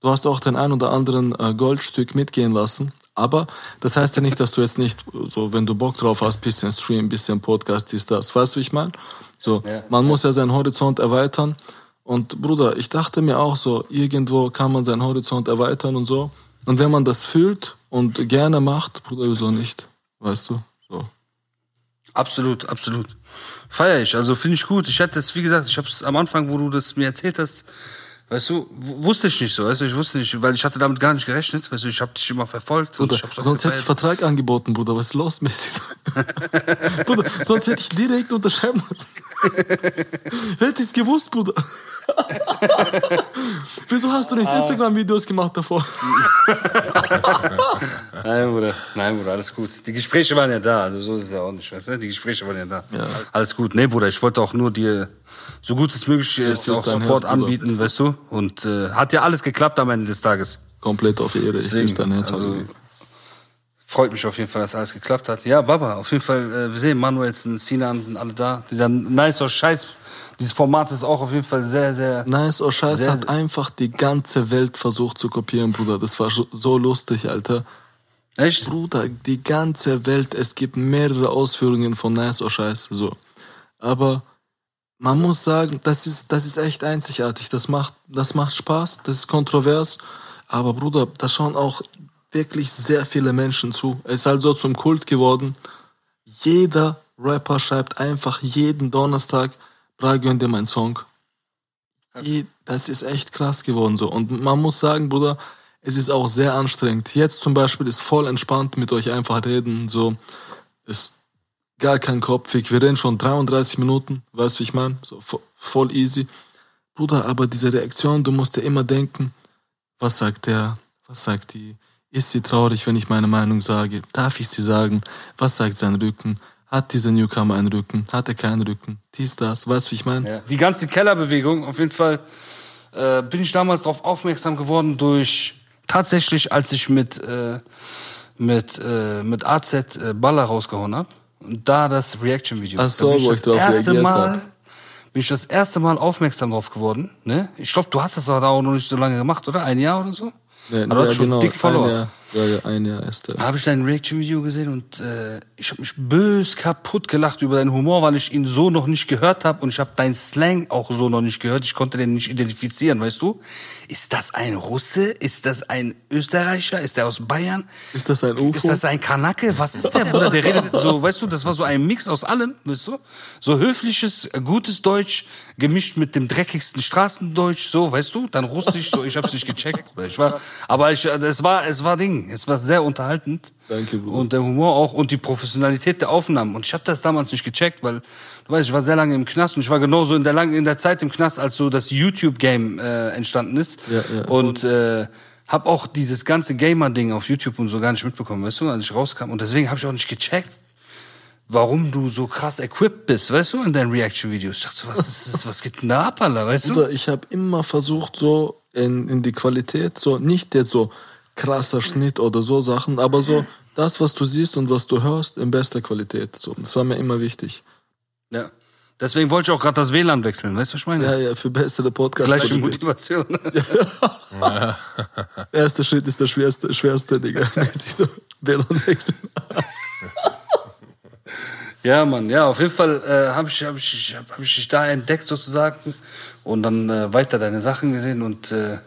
Du hast auch den ein oder anderen äh, Goldstück mitgehen lassen. Aber das heißt ja nicht, dass du jetzt nicht, so, wenn du Bock drauf hast, bisschen Stream, bisschen Podcast, dies, das. Weißt du, wie ich meine? So, Ja. man muss ja seinen Horizont erweitern. Und Bruder, ich dachte mir auch so, irgendwo kann man seinen Horizont erweitern und so. Und wenn man das fühlt und gerne macht, Bruder, wieso nicht? Weißt du? So. Absolut, absolut. Feier ich, also finde ich gut. Ich hatte es, wie gesagt, ich habe es am Anfang, wo du das mir erzählt hast, weißt du, wusste ich nicht so, weißt du, ich wusste nicht, weil ich hatte damit gar nicht gerechnet, weißt du, ich habe dich immer verfolgt. und Bruder, ich hab's auch sonst hätte ich. Vertrag angeboten, Bruder. Was ist los mit dir? [LAUGHS] Bruder, sonst hätte ich direkt unterschreiben müssen. hätte ich es gewusst, Bruder. [LAUGHS] Wieso hast du nicht Ah. Instagram-Videos gemacht davor? [LAUGHS] Nein, Bruder, nein, Bruder, alles gut. Die Gespräche waren ja da, also so ist es ja auch nicht, weißt du, die Gespräche waren ja da. Alles gut. Nee, Bruder, ich wollte auch nur dir so gut es möglich ist, auch Bruder. anbieten, weißt du, und äh, hat ja alles geklappt am Ende des Tages. Komplett auf Ehre. Ich Deswegen, dein Herz. also, freut mich auf jeden Fall, dass alles geklappt hat. Ja, Baba, auf jeden Fall, äh, wir sehen, Manuelsen, Sinan sind alle da. Dieser nice Scheiß, dieses Format ist auch auf jeden Fall sehr, sehr. Nice or Scheiß Sehr, hat einfach die ganze Welt versucht zu kopieren, Bruder. Das war so- so lustig, Alter. Echt? Bruder, die ganze Welt, es gibt mehrere Ausführungen von Nice or Scheiß, so. Aber man muss sagen, das ist, das ist echt einzigartig. Das macht, das macht Spaß, das ist kontrovers. Aber Bruder, da schauen auch wirklich sehr viele Menschen zu. Es ist halt so zum Kult geworden. Jeder Rapper schreibt einfach jeden Donnerstag, Bra, gönn dir meinen Song. Das ist echt krass geworden so. Und man muss sagen, Bruder, es ist auch sehr anstrengend. Jetzt zum Beispiel ist voll entspannt mit euch einfach reden. So ist gar kein Kopfweg. Wir reden schon 33 Minuten, weißt du, wie ich meine? So vo- voll easy. Bruder, aber diese Reaktion, du musst dir immer denken, was sagt der? Was sagt die? Ist sie traurig, wenn ich meine Meinung sage? Darf ich sie sagen? Was sagt sein Rücken? Hat dieser Newcomer einen Rücken? Hat er keinen Rücken? Dies, das, weißt du, wie ich meine? Ja. Die ganze Kellerbewegung, auf jeden Fall, äh, bin ich damals darauf aufmerksam geworden durch, tatsächlich, als ich mit, äh, mit, äh, mit AZ äh, Baller rausgehauen hab und da das Reaction-Video. Ach so, Da bin ich wo das ich drauf erste Mal, hab. bin ich das erste Mal aufmerksam drauf geworden. Ne? Ich glaube, du hast das auch noch nicht so lange gemacht, oder? Ein Jahr oder so? Nee, Aber du ja, hast schon genau, dick verloren. Ja, ein Jahr ist er. habe ich dein Reaction-Video gesehen und äh, ich habe mich bös kaputt gelacht über deinen Humor, weil ich ihn so noch nicht gehört habe und ich habe deinen Slang auch so noch nicht gehört. Ich konnte den nicht identifizieren, weißt du? Ist das ein Russe? Ist das ein Österreicher? Ist der aus Bayern? Ist das ein UFO? Ist das ein Kanake? Was ist der, Bruder? Der redet so, weißt du, das war so ein Mix aus allem, weißt du? So höfliches, gutes Deutsch, gemischt mit dem dreckigsten Straßendeutsch, so, weißt du? Dann Russisch, so, ich hab's nicht gecheckt. Ich war, aber ich, es war, es war Ding, es war sehr unterhaltend. Danke, Bruder. Und der Humor auch und die Professionalität der Aufnahmen. Und ich habe das damals nicht gecheckt, weil, du weißt, ich war sehr lange im Knast und ich war genauso in der, lang, in der Zeit im Knast, als so das YouTube-Game äh, entstanden ist. Ja, ja. Und äh, habe auch dieses ganze Gamer-Ding auf YouTube und so gar nicht mitbekommen, weißt du, als ich rauskam. Und deswegen habe ich auch nicht gecheckt, warum du so krass equipped bist, weißt du, in deinen Reaction-Videos. Ich dachte so, was ist das, was geht denn da ab, Alter, weißt du? Bruder, ich habe immer versucht, so in, in die Qualität, so nicht jetzt so krasser Schnitt oder so Sachen, aber so das, was du siehst und was du hörst, in bester Qualität. So, das war mir immer wichtig. Ja. Deswegen wollte ich auch gerade das WLAN wechseln, weißt du, was ich meine? Ja, ja, für bessere Podcasts. Gleiche Motivation. [LAUGHS] Erster Schritt ist der schwerste, schwerste, Digga. [LAUGHS] Mäßig so WLAN wechseln. [LAUGHS] Ja, Mann, ja, auf jeden Fall äh, habe ich, hab ich, hab ich dich da entdeckt sozusagen und dann äh, weiter deine Sachen gesehen und äh,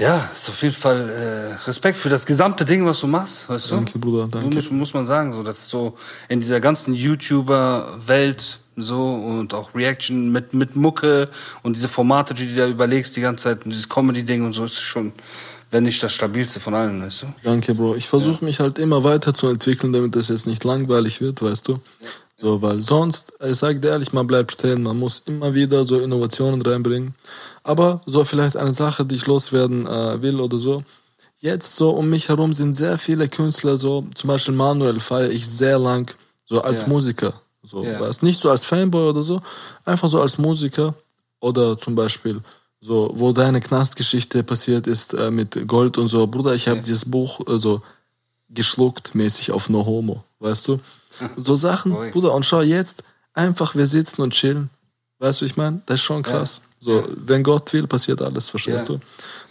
ja, ist auf jeden Fall äh, Respekt für das gesamte Ding, was du machst, weißt du? Danke, Bruder, danke. Muss, muss man sagen, so, das ist so in dieser ganzen YouTuber-Welt so und auch Reaction mit, mit Mucke und diese Formate, die du da überlegst die ganze Zeit und dieses Comedy-Ding und so, ist schon, wenn nicht das stabilste von allen, weißt du? Danke, Bro. Ich versuche mich halt immer weiter zu entwickeln, damit das jetzt nicht langweilig wird, weißt du? So, weil sonst, ich sag dir ehrlich, man bleibt stehen, man muss immer wieder so Innovationen reinbringen. Aber so vielleicht eine Sache, die ich loswerden äh, will oder so. Jetzt so um mich herum sind sehr viele Künstler, so zum Beispiel Manuel feiere ich sehr lang, so als Ja. Musiker. So, Ja. weißt, nicht so als Fanboy oder so, einfach so als Musiker. Oder zum Beispiel, so, wo deine Knastgeschichte passiert ist äh, mit Gold und so. Bruder, ich habe dieses Buch äh, so geschluckt, mäßig auf No Homo, weißt du? Und so Sachen, Ui. Bruder, und schau jetzt, einfach wir sitzen und chillen. Weißt du, ich meine, das ist schon krass. So, wenn Gott will, passiert alles, verstehst Ja. du?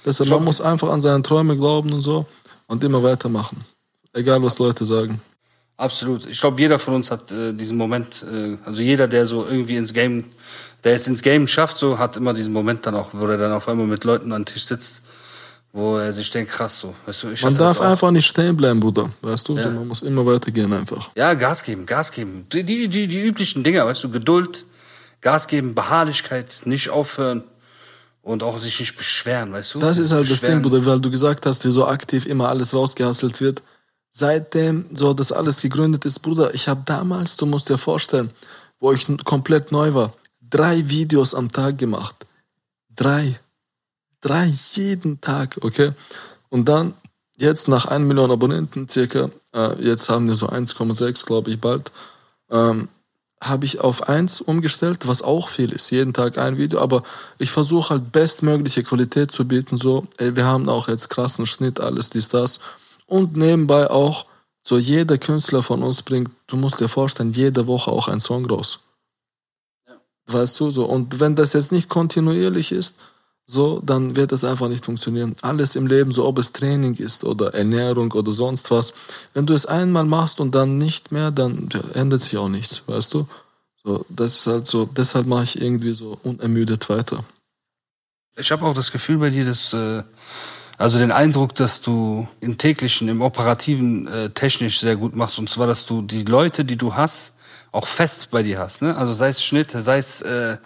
Deshalb, man muss einfach an seine Träume glauben und so und immer weitermachen. Egal, was Leute sagen. Absolut. Ich glaube, jeder von uns hat äh, diesen Moment, äh, also jeder, der so irgendwie ins Game, der es ins Game schafft, so hat immer diesen Moment dann auch, wo er dann auf einmal mit Leuten an den Tisch sitzt, wo er sich denkt, krass so. Weißt du, ich Man darf einfach nicht stehen bleiben, Bruder. Weißt du? So, Ja. man muss immer weitergehen einfach. Ja, Gas geben, Gas geben. Die, die, die, die üblichen Dinger, weißt du, Geduld, Gas geben, Beharrlichkeit, nicht aufhören und auch sich nicht beschweren, weißt du? Das ist halt das. Ding, Bruder, weil du gesagt hast, wie so aktiv immer alles rausgehasselt wird. Seitdem so das alles gegründet ist, Bruder, ich habe damals, du musst dir vorstellen, wo ich komplett neu war, drei Videos am Tag gemacht. Drei. Drei jeden Tag, okay? Und dann, jetzt nach 1 Million Abonnenten circa, äh, jetzt haben wir so 1,6, glaube ich, bald, ähm, habe ich auf eins umgestellt, was auch viel ist. Jeden Tag ein Video, aber ich versuche halt bestmögliche Qualität zu bieten. So, ey, wir haben auch jetzt krassen Schnitt, alles dies, das. Und nebenbei auch, so jeder Künstler von uns bringt, du musst dir vorstellen, jede Woche auch ein Song raus. Weißt du, so. Und wenn das jetzt nicht kontinuierlich ist, so, dann wird es einfach nicht funktionieren. Alles im Leben, so ob es Training ist oder Ernährung oder sonst was, wenn du es einmal machst und dann nicht mehr, dann ändert sich auch nichts, weißt du? So, das ist halt so, deshalb mache ich irgendwie so unermüdet weiter. Ich habe auch das Gefühl bei dir, dass, äh, also den Eindruck, dass du im täglichen, im operativen äh, technisch sehr gut machst. Und zwar, dass du die Leute, die du hast, auch fest bei dir hast. Ne? Also sei es Schnitt, sei es, äh,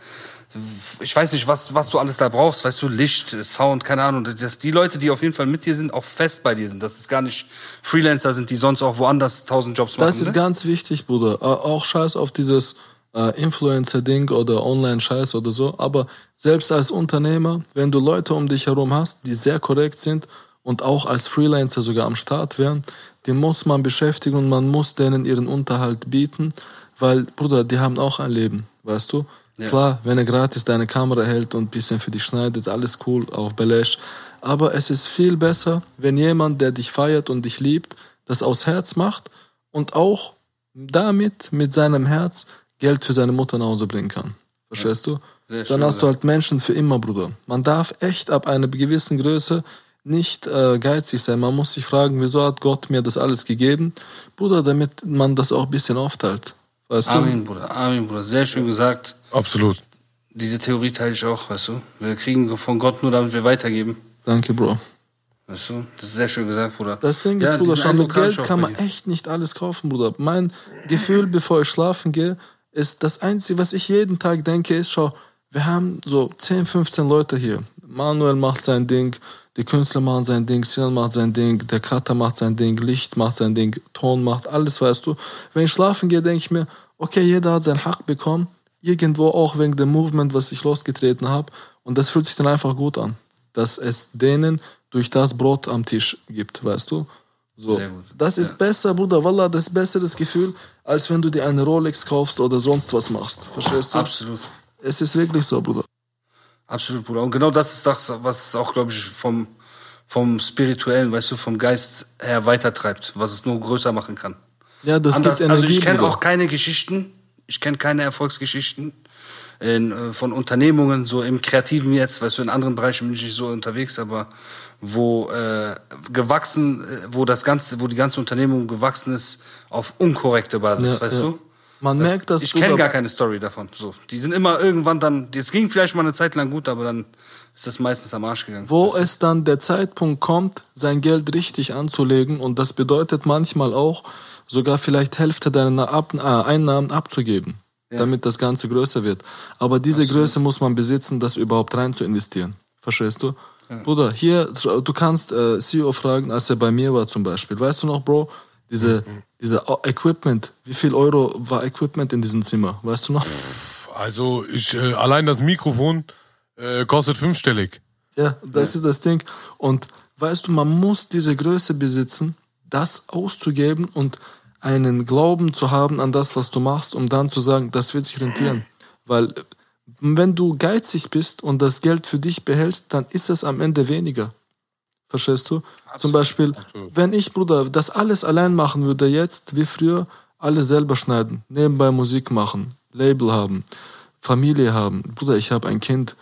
ich weiß nicht, was, was du alles da brauchst, weißt du, Licht, Sound, keine Ahnung. Dass die Leute, die auf jeden Fall mit dir sind, auch fest bei dir sind. Dass es gar nicht Freelancer sind, die sonst auch woanders tausend Jobs machen. Das ist ne? ganz wichtig, Bruder. Auch scheiß auf dieses äh, Influencer-Ding oder Online-Scheiß oder so. Aber selbst als Unternehmer, wenn du Leute um dich herum hast, die sehr korrekt sind und auch als Freelancer sogar am Start wären, die muss man beschäftigen und man muss denen ihren Unterhalt bieten, weil, Bruder, die haben auch ein Leben, weißt du? Ja. Klar, wenn er gratis deine Kamera hält und ein bisschen für dich schneidet, alles cool, auf Belesch. Aber es ist viel besser, wenn jemand, der dich feiert und dich liebt, das aus Herz macht und auch damit, mit seinem Herz, Geld für seine Mutter nach Hause bringen kann. Verstehst du? Sehr Dann schön, hast du ja. halt Menschen für immer, Bruder. Man darf echt ab einer gewissen Größe nicht äh, geizig sein. Man muss sich fragen, wieso hat Gott mir das alles gegeben? Bruder, damit man das auch ein bisschen aufteilt. Weißt Amen, Bruder. Amen, Bruder. Sehr schön gesagt. Absolut. Diese Theorie teile ich auch, weißt du. Wir kriegen von Gott nur, damit wir weitergeben. du? Danke, Bro. Weißt du? Das ist sehr schön gesagt, Bruder. Das Ding ist, Ja, Bruder, schon mit Geld kann man echt nicht alles kaufen, Bruder. Mein Gefühl, bevor ich schlafen gehe, ist das Einzige, was ich jeden Tag denke, ist, schau, wir haben so 10, 15 Leute hier. Manuel macht sein Ding, die Künstler machen sein Ding, Sinan macht sein Ding, der Cutter macht sein Ding, Licht macht sein Ding, Ton macht alles, weißt du. Wenn ich schlafen gehe, denke ich mir, okay, jeder hat seinen Hack bekommen, irgendwo auch wegen dem Movement, was ich losgetreten habe. Und das fühlt sich dann einfach gut an, dass es denen durch das Brot am Tisch gibt, weißt du. So. Sehr gut. Das ist besser, Bruder, Wallah, das ist besseres Gefühl, als wenn du dir eine Rolex kaufst oder sonst was machst. Verstehst du? Absolut. Es ist wirklich so, Bruder. Absolut, Bruder. Und genau das ist das, was auch, glaube ich, vom, vom Spirituellen, weißt du, vom Geist her weitertreibt, was es nur größer machen kann. Ja, das Anders, gibt Energie, also ich kenne auch keine Geschichten, ich kenne keine Erfolgsgeschichten in, äh, von Unternehmungen, so im Kreativen jetzt, weißt du, in anderen Bereichen bin ich nicht so unterwegs, aber wo äh, gewachsen, äh, wo das ganze, wo die ganze Unternehmung gewachsen ist auf unkorrekte Basis, Ja, weißt ja. du? Man merkt, dass ich kenne gar keine Story davon. So, die sind immer irgendwann dann. Das ging vielleicht mal eine Zeit lang gut, aber dann ist das meistens am Arsch gegangen. Wo es dann der Zeitpunkt kommt, sein Geld richtig anzulegen und das bedeutet manchmal auch, sogar vielleicht Hälfte deiner Ab äh, Einnahmen abzugeben, damit das Ganze größer wird. Aber diese Größe muss man besitzen, das überhaupt rein zu investieren. Verstehst du? Bruder, hier, du kannst äh, CEO fragen, als er bei mir war zum Beispiel. Weißt du noch, Bro, diese, diese O- Equipment, wie viel Euro war Equipment in diesem Zimmer? Weißt du noch? Also ich äh, allein das Mikrofon äh, kostet fünfstellig. Ja, das ist das Ding. Und weißt du, man muss diese Größe besitzen, das auszugeben und einen Glauben zu haben an das, was du machst, um dann zu sagen, das wird sich rentieren. Weil wenn du geizig bist und das Geld für dich behältst, dann ist es am Ende weniger. Verstehst du? Zum Beispiel, wenn ich, Bruder, das alles allein machen würde jetzt, wie früher, alles selber schneiden, nebenbei Musik machen, Label haben, Familie haben. Bruder, ich habe ein Kind,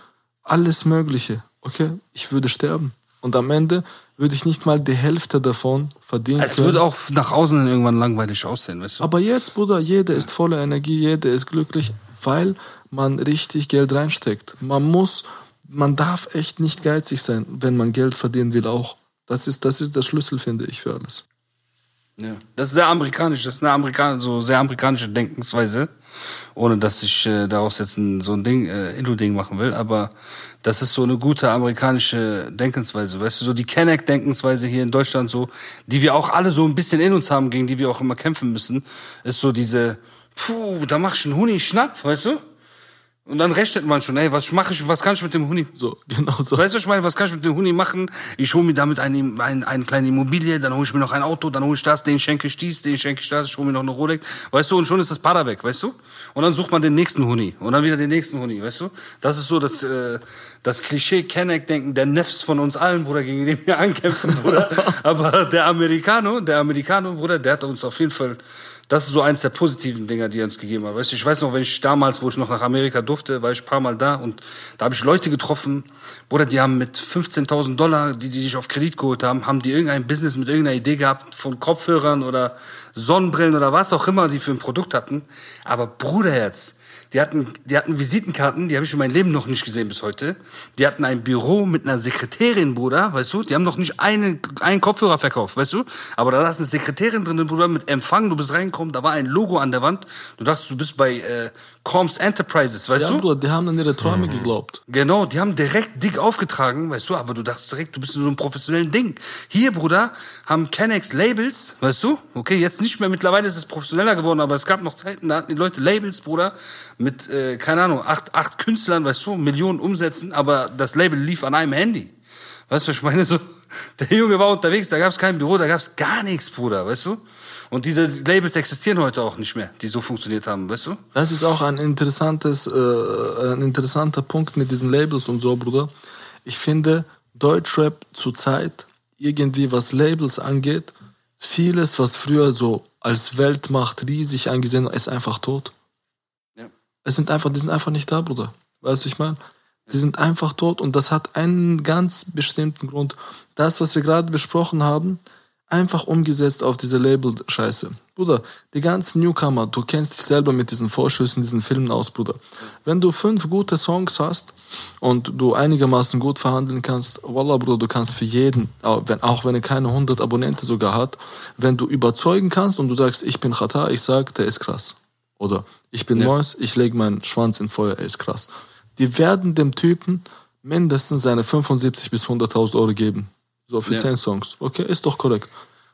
alles Mögliche. Okay, ich würde sterben. Und am Ende würde ich nicht mal die Hälfte davon verdienen Es können. wird auch nach außen hin irgendwann langweilig aussehen, weißt du? Aber jetzt, Bruder, jeder ist voller Energie, jeder ist glücklich, weil man richtig Geld reinsteckt. Man muss, man darf echt nicht geizig sein, wenn man Geld verdienen will auch. Das ist, das ist der Schlüssel, finde ich, für alles. Ja. Das ist sehr amerikanisch, das ist eine Amerikan so sehr amerikanische Denkensweise, ohne dass ich äh, daraus jetzt ein, so ein Ding, äh, Indo-Ding machen will, aber das ist so eine gute amerikanische Denkensweise, weißt du, so die Kenneck-Denkensweise hier in Deutschland so, die wir auch alle so ein bisschen in uns haben, gegen die wir auch immer kämpfen müssen, ist so diese, puh, da mach ich einen Huni schnapp, weißt du? Und dann rechnet man schon, ey, was mache ich, was kann ich mit dem Huni? So, [LAUGHS] genau so. Weißt du, was ich meine, was kann ich mit dem Huni machen? Ich hole mir damit eine, eine, eine kleine Immobilie, dann hole ich mir noch ein Auto, dann hole ich das, den schenke ich dies, den schenke ich das, ich hole mir noch eine Rolex. Weißt du, und schon ist das Para weg, weißt du? Und dann sucht man den nächsten Huni und dann wieder den nächsten Huni, weißt du? Das ist so das, äh, das Klischee-Kenneck-Denken der Nefs von uns allen, Bruder, gegen den wir [LAUGHS] ankämpfen, Bruder. [LAUGHS] Aber der Americano, der Americano, Bruder, der hat uns auf jeden Fall das ist so eins der positiven Dinger, die er uns gegeben hat. Weißt du, ich weiß noch, wenn ich damals, wo ich noch nach Amerika durfte, war ich ein paar Mal da und da habe ich Leute getroffen, Bruder, die haben mit 15.000 Dollar, die die sich auf Kredit geholt haben, haben die irgendein Business mit irgendeiner Idee gehabt von Kopfhörern oder Sonnenbrillen oder was auch immer die für ein Produkt hatten. Aber Bruderherz, die hatten, die hatten Visitenkarten, die habe ich in meinem Leben noch nicht gesehen bis heute. Die hatten ein Büro mit einer Sekretärin, Bruder, weißt du? Die haben noch nicht eine, einen Kopfhörer verkauft, weißt du? Aber da ist eine Sekretärin drin, Bruder, mit Empfang. Du bist reingekommen, da war ein Logo an der Wand. Du dachtest, du bist bei äh, Coms Enterprises, weißt Ja, du? Bruder, die haben an ihre Träume geglaubt. Genau, die haben direkt dick aufgetragen, weißt du, aber du dachtest direkt, du bist in so einem professionellen Ding. Hier, Bruder, haben Kennex Labels, weißt du? Okay, jetzt nicht mehr, mittlerweile ist es professioneller geworden, aber es gab noch Zeiten, da hatten die Leute Labels, Bruder, mit, äh, keine Ahnung, acht, acht Künstlern, weißt du, Millionen Umsätzen, aber das Label lief an einem Handy. Weißt du, was ich meine? So, [LAUGHS] der Junge war unterwegs, da gab es kein Büro, da gab es gar nichts, Bruder, weißt du? Und diese Labels existieren heute auch nicht mehr, die so funktioniert haben, weißt du? Das ist auch ein interessantes, äh, ein interessanter Punkt mit diesen Labels und so, Bruder. Ich finde, Deutschrap zurzeit, irgendwie was Labels angeht, vieles, was früher so als Weltmacht riesig angesehen war, ist einfach tot. Ja. Es sind einfach, die sind einfach nicht da, Bruder. Weißt du, ich meine? Die sind einfach tot und das hat einen ganz bestimmten Grund. Das, was wir gerade besprochen haben, einfach umgesetzt auf diese Label-Scheiße. Bruder, die ganzen Newcomer, du kennst dich selber mit diesen Vorschüssen, diesen Filmen aus, Bruder. Wenn du fünf gute Songs hast und du einigermaßen gut verhandeln kannst, Wallah, Bruder, du kannst für jeden, auch wenn, er keine 100 Abonnenten sogar hat, wenn du überzeugen kannst und du sagst, ich bin Khata, ich sag, der ist krass. Oder ich bin Ja. Mois, ich lege meinen Schwanz in Feuer, er ist krass. Die werden dem Typen mindestens seine 75 bis 100.000 Euro geben. So für Ja. 10 Songs. Okay, ist doch korrekt.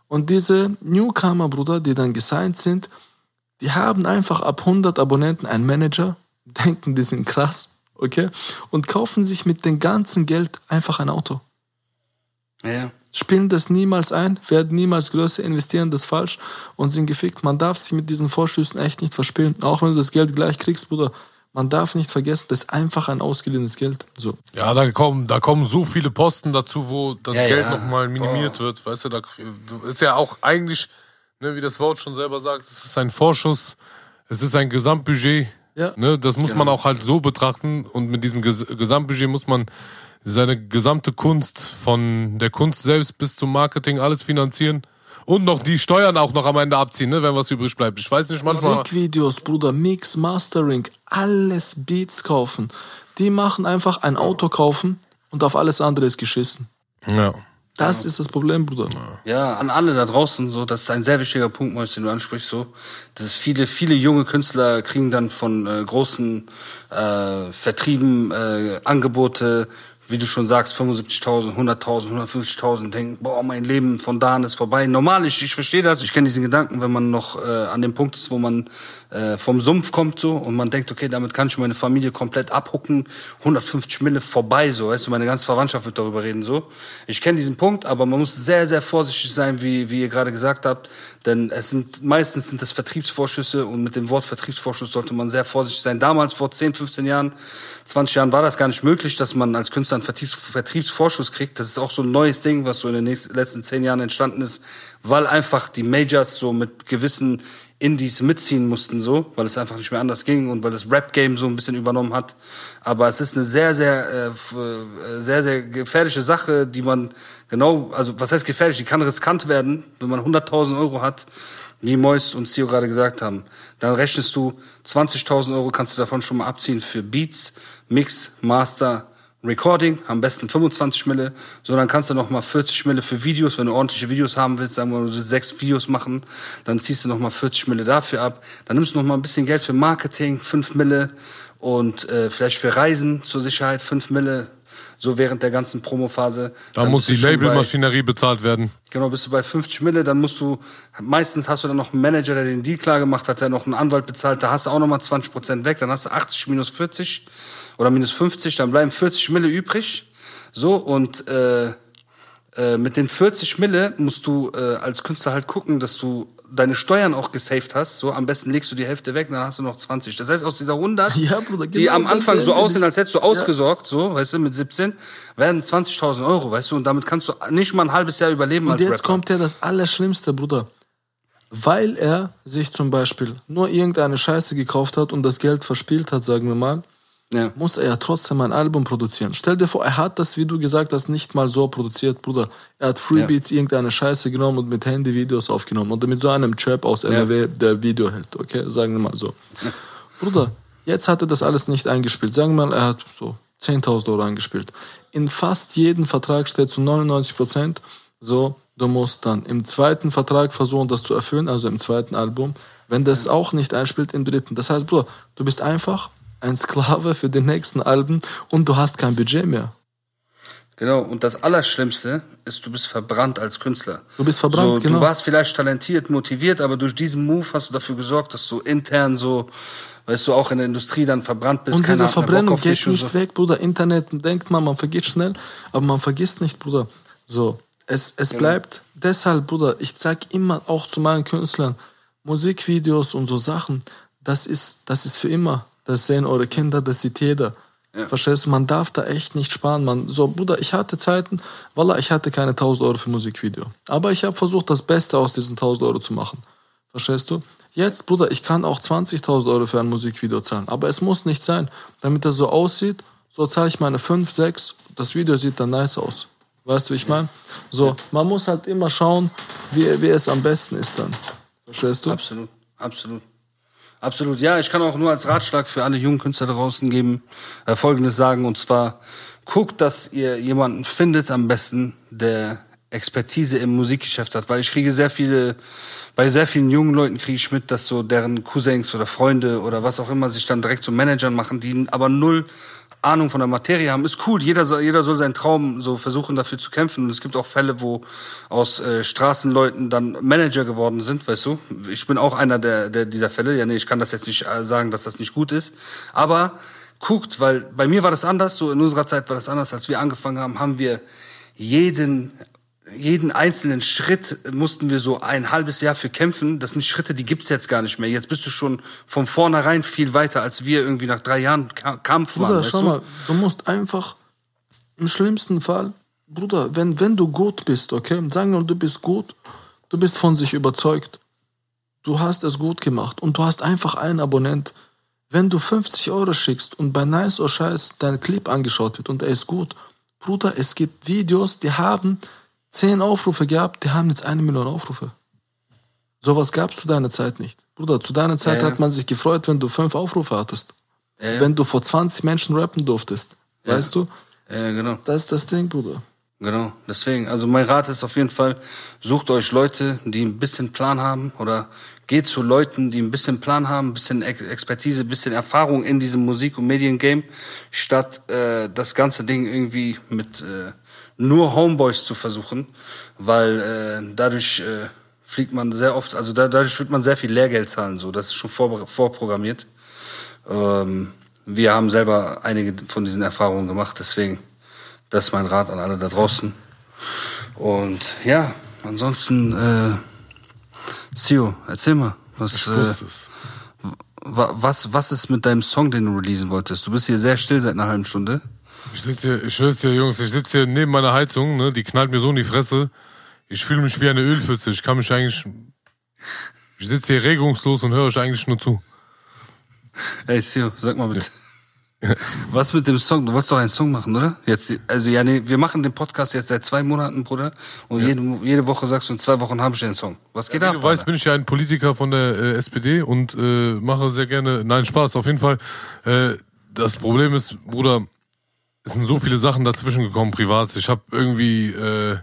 Und diese Newcomer, Bruder, die dann gesigned sind, die haben einfach ab 100 Abonnenten einen Manager, [LAUGHS] denken, die sind krass, okay, und kaufen sich mit dem ganzen Geld einfach ein Auto. Ja. Spielen das niemals ein, werden niemals größer, investieren das falsch und sind gefickt. Man darf sich mit diesen Vorschüssen echt nicht verspielen. Auch wenn du das Geld gleich kriegst, Bruder. Man darf nicht vergessen, das ist einfach ein ausgeliehenes Geld. So. Ja, da kommen, da kommen so viele Posten dazu, wo das Ja, Geld ja. nochmal minimiert wird. Weißt du, da ist ja auch eigentlich, ne, wie das Wort schon selber sagt, es ist ein Vorschuss, es ist ein Gesamtbudget. Ja. Ne, das muss man auch halt so betrachten und mit diesem Ges Gesamtbudget muss man seine gesamte Kunst von der Kunst selbst bis zum Marketing alles finanzieren und noch die Steuern auch noch am Ende abziehen, ne, wenn was übrig bleibt. Ich weiß nicht, manchmal. Musikvideos, Bruder, Mix, Mastering, alles Beats kaufen. Die machen einfach ein Auto kaufen und auf alles andere ist geschissen. Ja. Das ist das Problem, Bruder. Ja, an alle da draußen, so, das ist ein sehr wichtiger Punkt, Mois, den du ansprichst, so. Das ist viele, viele junge Künstler kriegen dann von äh, großen äh, Vertrieben äh, Angebote, wie du schon sagst, 75.000, 100.000, 150.000, denken, boah, mein Leben von da an ist vorbei. Normal, ich, ich verstehe das, ich kenne diesen Gedanken, wenn man noch äh, an dem Punkt ist, wo man äh, vom Sumpf kommt so und man denkt, okay, damit kann ich meine Familie komplett abhucken, 150 Mille vorbei, so, weißt du, meine ganze Verwandtschaft wird darüber reden, so. Ich kenne diesen Punkt, aber man muss sehr, sehr vorsichtig sein, wie, wie ihr gerade gesagt habt, denn es sind, meistens sind das Vertriebsvorschüsse und mit dem Wort Vertriebsvorschuss sollte man sehr vorsichtig sein. Damals, vor 10, 15 Jahren, 20 Jahren war das gar nicht möglich, dass man als Künstler einen Vertriebs Vertriebsvorschuss kriegt. Das ist auch so ein neues Ding, was so in den nächsten, letzten 10 Jahren entstanden ist, weil einfach die Majors so mit gewissen Indies mitziehen mussten, so, weil es einfach nicht mehr anders ging und weil das Rap-Game so ein bisschen übernommen hat. Aber es ist eine sehr, sehr, äh, äh, sehr, sehr gefährliche Sache, die man genau, also was heißt gefährlich? Die kann riskant werden, wenn man 100.000 Euro hat, wie Mois und Sio gerade gesagt haben. Dann rechnest du 20.000 Euro, kannst du davon schon mal abziehen für Beats, Mix, Master, Recording, am besten 25 Mille, so dann kannst du noch mal 40 Mille für Videos, wenn du ordentliche Videos haben willst, sagen wir mal, du sechs Videos machen, dann ziehst du noch mal 40 Mille dafür ab, dann nimmst du noch mal ein bisschen Geld für Marketing, 5 Mille. Und äh, vielleicht für Reisen zur Sicherheit 5 Mille, so während der ganzen Promophase. Da muss die Labelmaschinerie bezahlt werden. Genau, bist du bei 50 Mille, dann musst du, meistens hast du dann noch einen Manager, der den Deal klar gemacht hat, der noch einen Anwalt bezahlt, da hast du auch nochmal 20 Prozent weg, dann hast du 80 minus 40 oder minus 50, dann bleiben 40 Mille übrig. So, und äh, äh, mit den 40 Mille musst du äh, als Künstler halt gucken, dass du deine Steuern auch gesaved hast. So, am besten legst du die Hälfte weg, dann hast du noch 20. Das heißt, aus dieser 100, Ja, Bruder, die genau am Anfang so aussehen, als hättest du ausgesorgt, so, weißt du, mit 17, werden 20.000 Euro, weißt du, und damit kannst du nicht mal ein halbes Jahr überleben Und jetzt Rapper. kommt ja das Allerschlimmste, Bruder. Weil er sich zum Beispiel nur irgendeine Scheiße gekauft hat und das Geld verspielt hat, sagen wir mal, Ja. muss er ja trotzdem ein Album produzieren. Stell dir vor, er hat das, wie du gesagt hast, nicht mal so produziert, Bruder. Er hat Freebeats irgendeine Scheiße genommen und mit Handy Videos aufgenommen. Oder mit so einem Chap aus NRW, der Video hält, okay? Sagen wir mal so. Bruder, jetzt hat er das alles nicht eingespielt. Sagen wir mal, er hat so 10.000 Euro eingespielt. In fast jedem Vertrag steht zu 99 Prozent so, du musst dann im zweiten Vertrag versuchen, das zu erfüllen, also im zweiten Album. Wenn das auch nicht einspielt, im dritten. Das heißt, Bruder, du bist einfach ein Sklave für die nächsten Alben und du hast kein Budget mehr. Genau, und das Allerschlimmste ist, du bist verbrannt als Künstler. Du bist verbrannt, so, genau. Du warst vielleicht talentiert, motiviert, aber durch diesen Move hast du dafür gesorgt, dass du intern so, weißt du, auch in der Industrie dann verbrannt bist. Und diese Verbrennung geht nicht so. weg, Bruder. Internet denkt man, man vergisst schnell, aber man vergisst nicht, Bruder. So, es, es bleibt deshalb, Bruder, ich sag immer auch zu meinen Künstlern, Musikvideos und so Sachen, das ist, das ist für immer. Das sehen eure Kinder, das sieht jeder. Verstehst du? Man darf da echt nicht sparen. Man, so, Bruder, ich hatte Zeiten, Wallah, ich hatte keine 1000 Euro für Musikvideo. Aber ich habe versucht, das Beste aus diesen 1000 Euro zu machen. Verstehst du? Jetzt, Bruder, ich kann auch 20.000 Euro für ein Musikvideo zahlen. Aber es muss nicht sein. Damit das so aussieht, so zahle ich meine 5, 6, das Video sieht dann nice aus. Weißt du, wie ich meine? So, man muss halt immer schauen, wie, wie es am besten ist dann. Verstehst du? Absolut, absolut. Absolut, ja, ich kann auch nur als Ratschlag für alle jungen Künstler draußen geben, äh, Folgendes sagen, und zwar, guckt, dass ihr jemanden findet am besten, der Expertise im Musikgeschäft hat, weil ich kriege sehr viele, bei sehr vielen jungen Leuten kriege ich mit, dass so deren Cousins oder Freunde oder was auch immer sich dann direkt zu Managern machen, die aber null Ahnung von der Materie haben, ist cool. Jeder soll, jeder soll seinen Traum so versuchen, dafür zu kämpfen. Und es gibt auch Fälle, wo aus äh, Straßenleuten dann Manager geworden sind, weißt du. Ich bin auch einer der, der dieser Fälle. Ja, nee, ich kann das jetzt nicht äh, sagen, dass das nicht gut ist. Aber guckt, weil bei mir war das anders, so in unserer Zeit war das anders, als wir angefangen haben, haben wir jeden jeden einzelnen Schritt mussten wir so ein halbes Jahr für kämpfen. Das sind Schritte, die gibt's jetzt gar nicht mehr. Jetzt bist du schon von vornherein viel weiter, als wir irgendwie nach drei Jahren Ka- Kampf waren. Bruder, schau du? mal, du musst einfach im schlimmsten Fall, Bruder, wenn, wenn du gut bist, okay, sagen wir, du bist gut, du bist von sich überzeugt, du hast es gut gemacht und du hast einfach einen Abonnent. Wenn du 50 Euro schickst und bei Nice or Scheiß dein Clip angeschaut wird und er ist gut, Bruder, es gibt Videos, die haben 10 Aufrufe gehabt, die haben jetzt eine Million Aufrufe. Sowas gab es zu deiner Zeit nicht. Bruder, zu deiner Zeit Ja, ja. hat man sich gefreut, wenn du fünf Aufrufe hattest. Ja. Wenn du vor 20 Menschen rappen durftest. Weißt du? Ja, genau. Das ist das Ding, Bruder. Genau, deswegen. Also mein Rat ist auf jeden Fall, sucht euch Leute, die ein bisschen Plan haben oder geht zu Leuten, die ein bisschen Plan haben, ein bisschen Ex Expertise, ein bisschen Erfahrung in diesem Musik- und Mediengame, statt äh, das ganze Ding irgendwie mit äh, nur Homeboys zu versuchen, weil äh, dadurch äh, fliegt man sehr oft, also da, dadurch wird man sehr viel Lehrgeld zahlen, so das ist schon vor, vorprogrammiert. Ähm, wir haben selber einige von diesen Erfahrungen gemacht, deswegen das ist mein Rat an alle da draußen. Und ja, ansonsten, äh, Sio, erzähl mal, was, äh, was, was ist mit deinem Song, den du releasen wolltest? Du bist hier sehr still seit einer halben Stunde. Ich sitze hier, ich schwör's dir, Jungs, ich sitze hier neben meiner Heizung, ne, die knallt mir so in die Fresse. Ich fühle mich wie eine Ölpfütze. Ich kann mich eigentlich, ich sitze hier regungslos und höre euch eigentlich nur zu. Ey, Sio, sag mal bitte. Was mit dem Song? Du wolltest doch einen Song machen, oder? Jetzt, also ja, nee, wir machen den Podcast jetzt seit zwei Monaten, Bruder. Und jede, jede Woche sagst du, in zwei Wochen habe ich den Song. Was geht Wie ab? du weißt, Alter? bin ich ja ein Politiker von der äh, SPD und äh, mache sehr gerne, nein, Spaß, auf jeden Fall. Äh, das Problem ist, Bruder, es sind so viele Sachen dazwischen gekommen, privat. Ich habe irgendwie äh,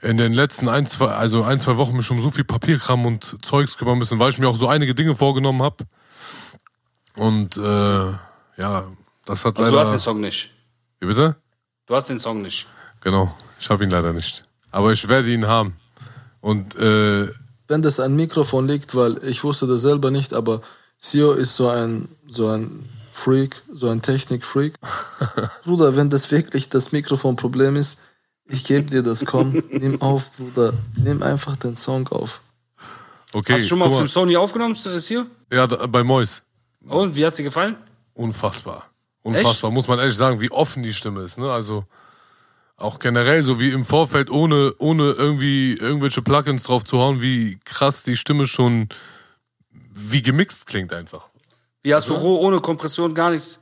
in den letzten ein, zwei, also ein, zwei Wochen mich um so viel Papierkram und Zeugs kümmern müssen, weil ich mir auch so einige Dinge vorgenommen habe. Und äh, ja, das hat Also leider... du hast den Song nicht. Wie bitte? Du hast den Song nicht. Genau, ich habe ihn leider nicht. Aber ich werde ihn haben. Und äh, Wenn das ein Mikrofon liegt, weil ich wusste das selber nicht, aber Sio ist so ein, so ein Freak, so ein Technik-Freak. Bruder, wenn das wirklich das Mikrofonproblem ist, ich gebe dir das, komm, nimm auf, Bruder, nimm einfach den Song auf. okay, Hast du schon mal auf dem Sony aufgenommen, äh, Sio? Ja, da, bei Mois. Und wie hat's dir gefallen? Unfassbar. Unfassbar, muss man ehrlich sagen, wie offen die Stimme ist. Ne? Also auch generell, so wie im Vorfeld, ohne, ohne irgendwie irgendwelche Plugins drauf zu hauen, wie krass die Stimme schon, wie gemixt klingt einfach. Hast du roh, ohne Kompression, gar nichts?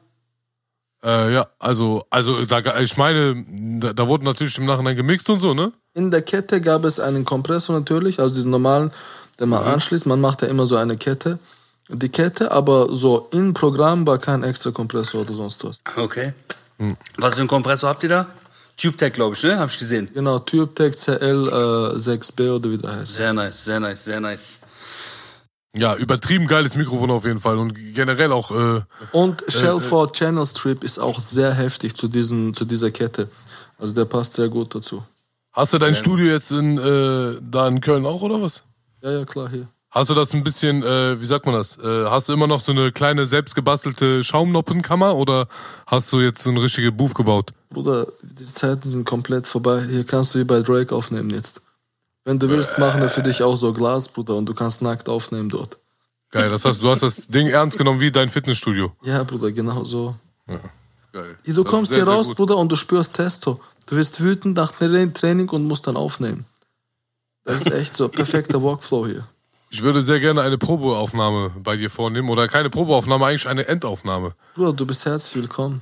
Äh, ja, also, also da, ich meine, da, da wurde natürlich im Nachhinein gemixt und so, ne? In der Kette gab es einen Kompressor natürlich, also diesen normalen, den man anschließt. Man macht ja immer so eine Kette. Die Kette, aber so im Programm war kein extra Kompressor oder sonst was. Okay. Was für einen Kompressor habt ihr da? TubeTech, glaube ich, ne? Hab ich gesehen. Genau, TubeTech CL äh, 6B oder wie der heißt. Sehr nice, sehr nice, sehr nice. Ja, übertrieben geiles Mikrofon auf jeden Fall und generell auch, äh, Und Shellford Channel Strip ist auch sehr heftig zu, diesem, zu dieser Kette. Also der passt sehr gut dazu. hast du dein Studio jetzt in, äh, da in Köln auch oder was? Ja, ja, klar, hier. Hast du das ein bisschen, äh, wie sagt man das? Äh, hast du immer noch so eine kleine selbstgebastelte Schaumnoppenkammer oder hast du jetzt so eine richtige Booth gebaut? Bruder, die Zeiten sind komplett vorbei. Hier kannst du wie bei Drake aufnehmen jetzt. Wenn du willst, machen wir für dich auch so Glas, Bruder, und du kannst nackt aufnehmen dort. Geil, das heißt, du hast das Ding ernst genommen wie dein Fitnessstudio. Ja, Bruder, genau so. Geil. Du Das kommst sehr, hier raus. Bruder, und du spürst Testo. Du wirst wütend nach dem Training und musst dann aufnehmen. Das ist echt so [LAUGHS] perfekter Workflow hier. Ich würde sehr gerne eine Probeaufnahme bei dir vornehmen oder keine Probeaufnahme, eigentlich eine Endaufnahme. Bruder, du bist herzlich willkommen.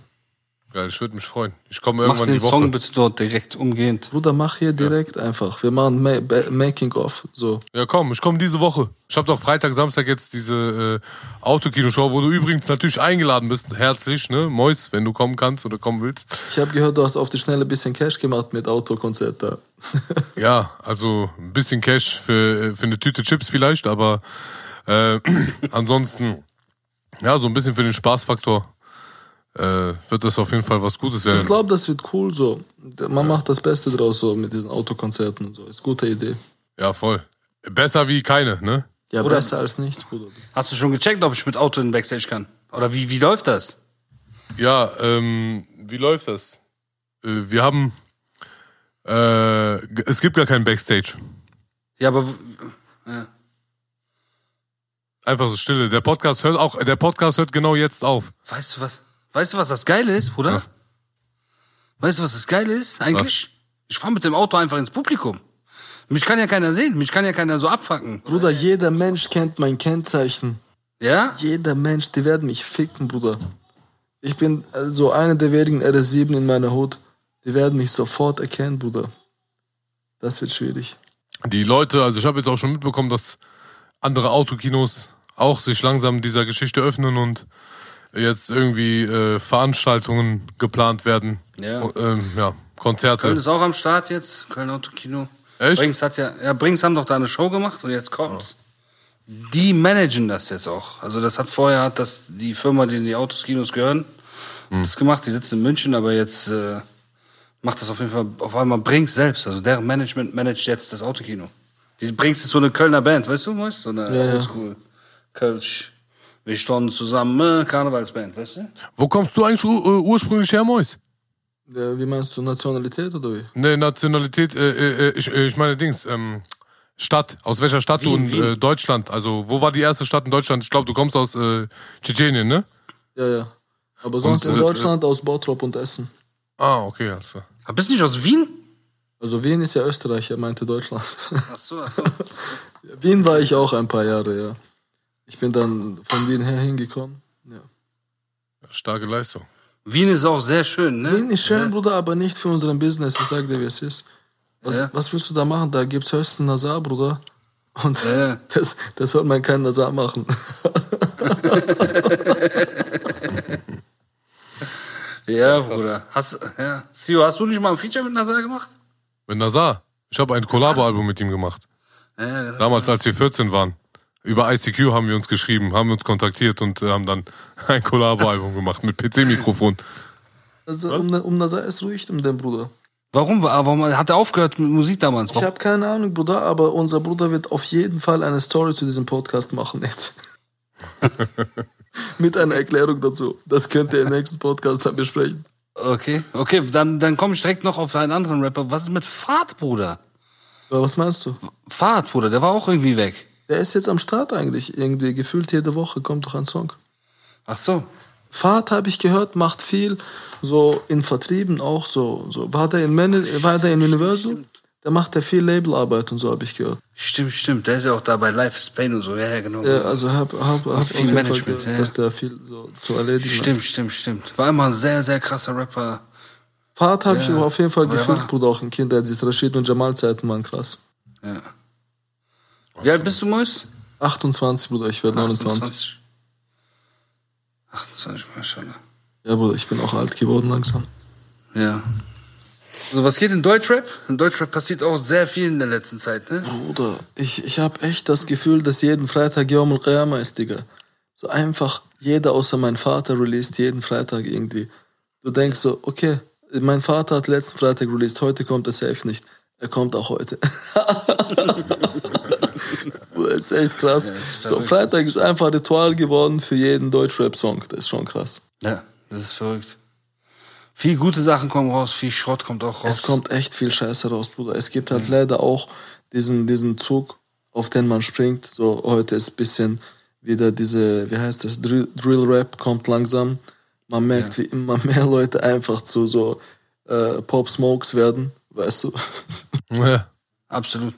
Geil, ich würde mich freuen. Ich komme Mach irgendwann den die Woche. Song bitte dort direkt umgehend. Bruder, mach hier direkt einfach. Wir machen Ma Ba- Making-of. So. Ja, komm, ich komme diese Woche. Ich habe doch Freitag, Samstag jetzt diese äh, Autokino-Show, wo du übrigens natürlich eingeladen bist. Herzlich, ne? Mois, wenn du kommen kannst oder kommen willst. Ich habe gehört, du hast auf die Schnelle ein bisschen Cash gemacht mit Autokonzert da. [LAUGHS] Ja, also ein bisschen Cash für, für eine Tüte Chips vielleicht, aber äh, [CLEARS THROAT] ansonsten, ja, so ein bisschen für den Spaßfaktor äh, wird das auf jeden Fall was Gutes Ich werden. glaube, das wird cool so. Man macht das Beste draus so mit diesen Autokonzerten und so. Ist gute Idee. Ja, voll. Besser wie keine, ne? Ja, Bruder- besser als nichts, Bruder. Hast du schon gecheckt, ob ich mit Auto in den Backstage kann? Oder wie, wie läuft das? Ja, ähm, wie läuft das? Äh, wir haben, äh, es gibt gar keinen Backstage. Ja, aber ja. Einfach so Stille. Der Podcast hört auch, der Podcast hört genau jetzt auf. weißt du was? Weißt du, was das Geile ist, Bruder? Ja. Weißt du, was das Geile ist eigentlich? Ich fahre mit dem Auto einfach ins Publikum. Mich kann ja keiner sehen, mich kann ja keiner so abfacken. Bruder, jeder Mensch kennt mein Kennzeichen. Ja? Jeder Mensch, die werden mich ficken, Bruder. Ich bin so einer der wenigen RS7 in meiner Hut. Die werden mich sofort erkennen, Bruder. Das wird schwierig. Die Leute, also ich habe jetzt auch schon mitbekommen, dass andere Autokinos auch sich langsam dieser Geschichte öffnen und jetzt irgendwie äh, Veranstaltungen geplant werden. Ja. O- Ähm, ja, Konzerte. Köln ist auch am Start jetzt, Köln Autokino. Echt? Brings hat ja, ja, Brings haben doch da eine Show gemacht und jetzt kommt's. Die managen das jetzt auch. Also das hat vorher hat das die Firma, die die Autoskinos gehören, Hm. das gemacht. Die sitzt in München, aber jetzt äh, macht das auf jeden Fall auf einmal Brings selbst. Also deren Management managt jetzt das Autokino. Die Brings ist so eine Kölner Band, weißt du, weißt? So eine Ja, ja. Oldschool Kölsch. Wir standen zusammen, äh, Karnevalsband, weißt du? Wo kommst du eigentlich ur äh, ursprünglich her, Mois? Ja, wie meinst du, Nationalität oder wie? Ne, Nationalität, äh, äh, ich, äh, ich meine Dings, ähm, Stadt. Aus welcher Stadt du Wien, in Wien. Äh, Deutschland? Also, wo war die erste Stadt in Deutschland? Ich glaube, du kommst aus äh, Tschetschenien, ne? Ja, ja. Aber sonst Und, in äh, Deutschland aus Bottrop und Essen. Ah, okay, alles klar. Ah, Bist du nicht aus Wien? Also Wien ist ja Österreich, er meinte Deutschland. Ach so, ach so. [LAUGHS] Wien war ich auch ein paar Jahre, ja. Ich bin dann von Wien her hingekommen. Ja. Starke Leistung. Wien ist auch sehr schön, ne? Wien ist schön, Bruder, aber nicht für unseren Business. Ich sag dir, wie es ist. Was, Ja. was willst du da machen? Da gibt's höchstens Nazar, Bruder. Und Ja. [LAUGHS] das, das soll man kein Nazar machen. [LAUGHS] Ja, Bruder. Hast, ja. Sio, hast du nicht mal ein Feature mit Nazar gemacht? Mit Nazar. Ich habe ein Collabo-Album mit ihm gemacht. Ja, ja, genau. Damals, als wir 14 waren. Über ICQ haben wir uns geschrieben, haben uns kontaktiert und äh, haben dann [LAUGHS] ein Collabo-Album gemacht mit PC-Mikrofon. Also, um, um Nazar ist ruhig um den Bruder. Warum? Warum hat er aufgehört mit Musik damals? Ich habe keine Ahnung, Bruder, aber unser Bruder wird auf jeden Fall eine Story zu diesem Podcast machen jetzt. [LAUGHS] Mit einer Erklärung dazu. Das könnt ihr im nächsten Podcast dann besprechen. Okay, okay, dann, dann komme ich direkt noch auf einen anderen Rapper. Was ist mit Fahrt, Bruder? Was meinst du? Fahrt, Bruder, der war auch irgendwie weg. Der ist jetzt am Start eigentlich. Irgendwie gefühlt jede Woche kommt doch ein Song. Ach so. Fahrt habe ich gehört, macht viel. So in Vertrieben auch so. so. War der in Man war der in Universal? Da macht er viel Labelarbeit und so, habe ich gehört. Stimmt, stimmt. Der ist ja auch da bei Life is Pain und so. Ja, ja, genau. Ja, also hab, hab, hab viel Management, gehört, ja. dass der viel so zu erledigen hat. Stimmt, stimmt, stimmt. War immer ein sehr, sehr krasser Rapper. Fahrt habe ich Ja. auf jeden Fall gefühlt, Bruder, auch in Kindheit. Diese Rashid und Jamal-Zeiten waren krass. Ja. Wie alt bist du, Mois? 28, Bruder, ich werde 29. 28, Maschallah. Ja, Bruder, ich bin auch alt geworden langsam. Ja. Also was geht in Deutschrap? In Deutschrap passiert auch sehr viel in der letzten Zeit, ne? Bruder, ich, ich habe echt das Gefühl, dass jeden Freitag Yom al ist, Digga. So einfach, jeder außer mein Vater released jeden Freitag irgendwie. Du denkst so, okay, mein Vater hat letzten Freitag released, heute kommt er safe nicht. Er kommt auch heute. [LAUGHS] Ist echt krass. so, Freitag ist einfach Ritual geworden für jeden Deutschrap-Song. Das ist schon krass. Ja, das ist verrückt. Viel gute Sachen kommen raus, viel Schrott kommt auch raus. Es kommt echt viel Scheiße raus, Bruder. Es gibt halt leider auch diesen, diesen Zug, auf den man springt. So, heute ist bisschen wieder diese, wie heißt das, Drill, Drill Rap kommt langsam. Man merkt, wie immer mehr Leute einfach zu so äh, Pop Smokes werden, weißt du? Ja. [LAUGHS] Absolut.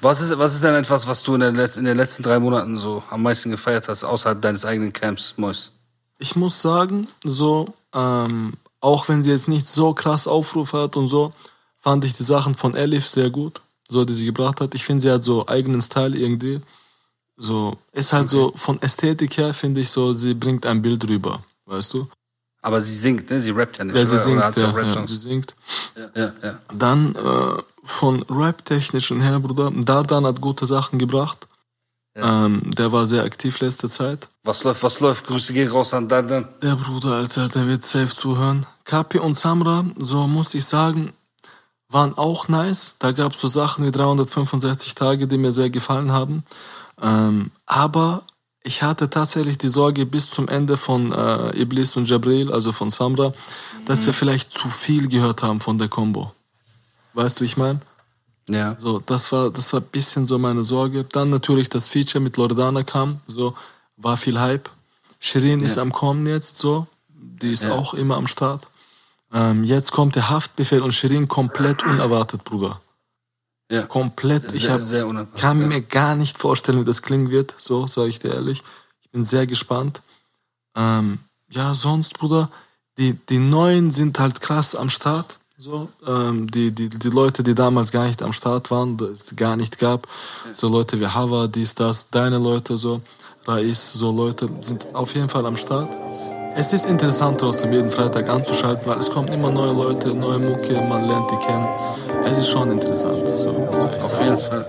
Was ist, was ist denn etwas, was du in, der, in den letzten drei Monaten so am meisten gefeiert hast, außerhalb deines eigenen Camps, Mois? Ich muss sagen, so Ähm, auch wenn sie jetzt nicht so krass Aufruf hat und so, fand ich die Sachen von Elif sehr gut, so die sie gebracht hat. Ich finde, sie hat so eigenen Style irgendwie. So, ist halt so, von Ästhetik her finde ich so, sie bringt ein Bild rüber, weißt du? Aber sie singt, ne? Sie rappt ja nicht. Ja, sie singt, ja, ja, sie singt. ja, ja. Dann äh, von Rap-technischen her, Bruder, Dardan hat gute Sachen gebracht. Ähm, der war sehr aktiv letzte Zeit. Was läuft, was läuft? Grüße gehen raus an Dandan. Der Bruder, Alter, der wird safe zuhören. Kapi und Samra, so muss ich sagen, waren auch nice. Da gab es so Sachen wie 365 Tage, die mir sehr gefallen haben. Ähm, aber ich hatte tatsächlich die Sorge bis zum Ende von äh, Iblis und Jabril, also von Samra, dass wir vielleicht zu viel gehört haben von der Combo. Weißt du, wie ich meine? Ja. So, das war, das war ein bisschen so meine Sorge. Dann natürlich das Feature mit Loredana kam, so, war viel Hype. Shirin ist am Kommen jetzt, so, die ist Ja. auch immer am Start. Ähm, jetzt kommt der Haftbefehl und Shirin komplett unerwartet, Bruder. Ja. Komplett. ich Sehr- hab, sehr unerwartet, kann mir gar nicht vorstellen, wie das klingen wird, so, sage ich dir ehrlich. Ich bin sehr gespannt. Ähm, ja, sonst, Bruder, die, die Neuen sind halt krass am Start. So, ähm, die, die, die Leute, die damals gar nicht am Start waren, es gar nicht gab. So Leute wie Hava, dies, das, deine Leute, so, Rais, so Leute sind auf jeden Fall am Start. Es ist interessant trotzdem jeden Freitag anzuschalten, weil es kommen immer neue Leute, neue Mucke, man lernt die kennen. Es ist schon interessant, so muss ich Auf sagen. jeden Fall.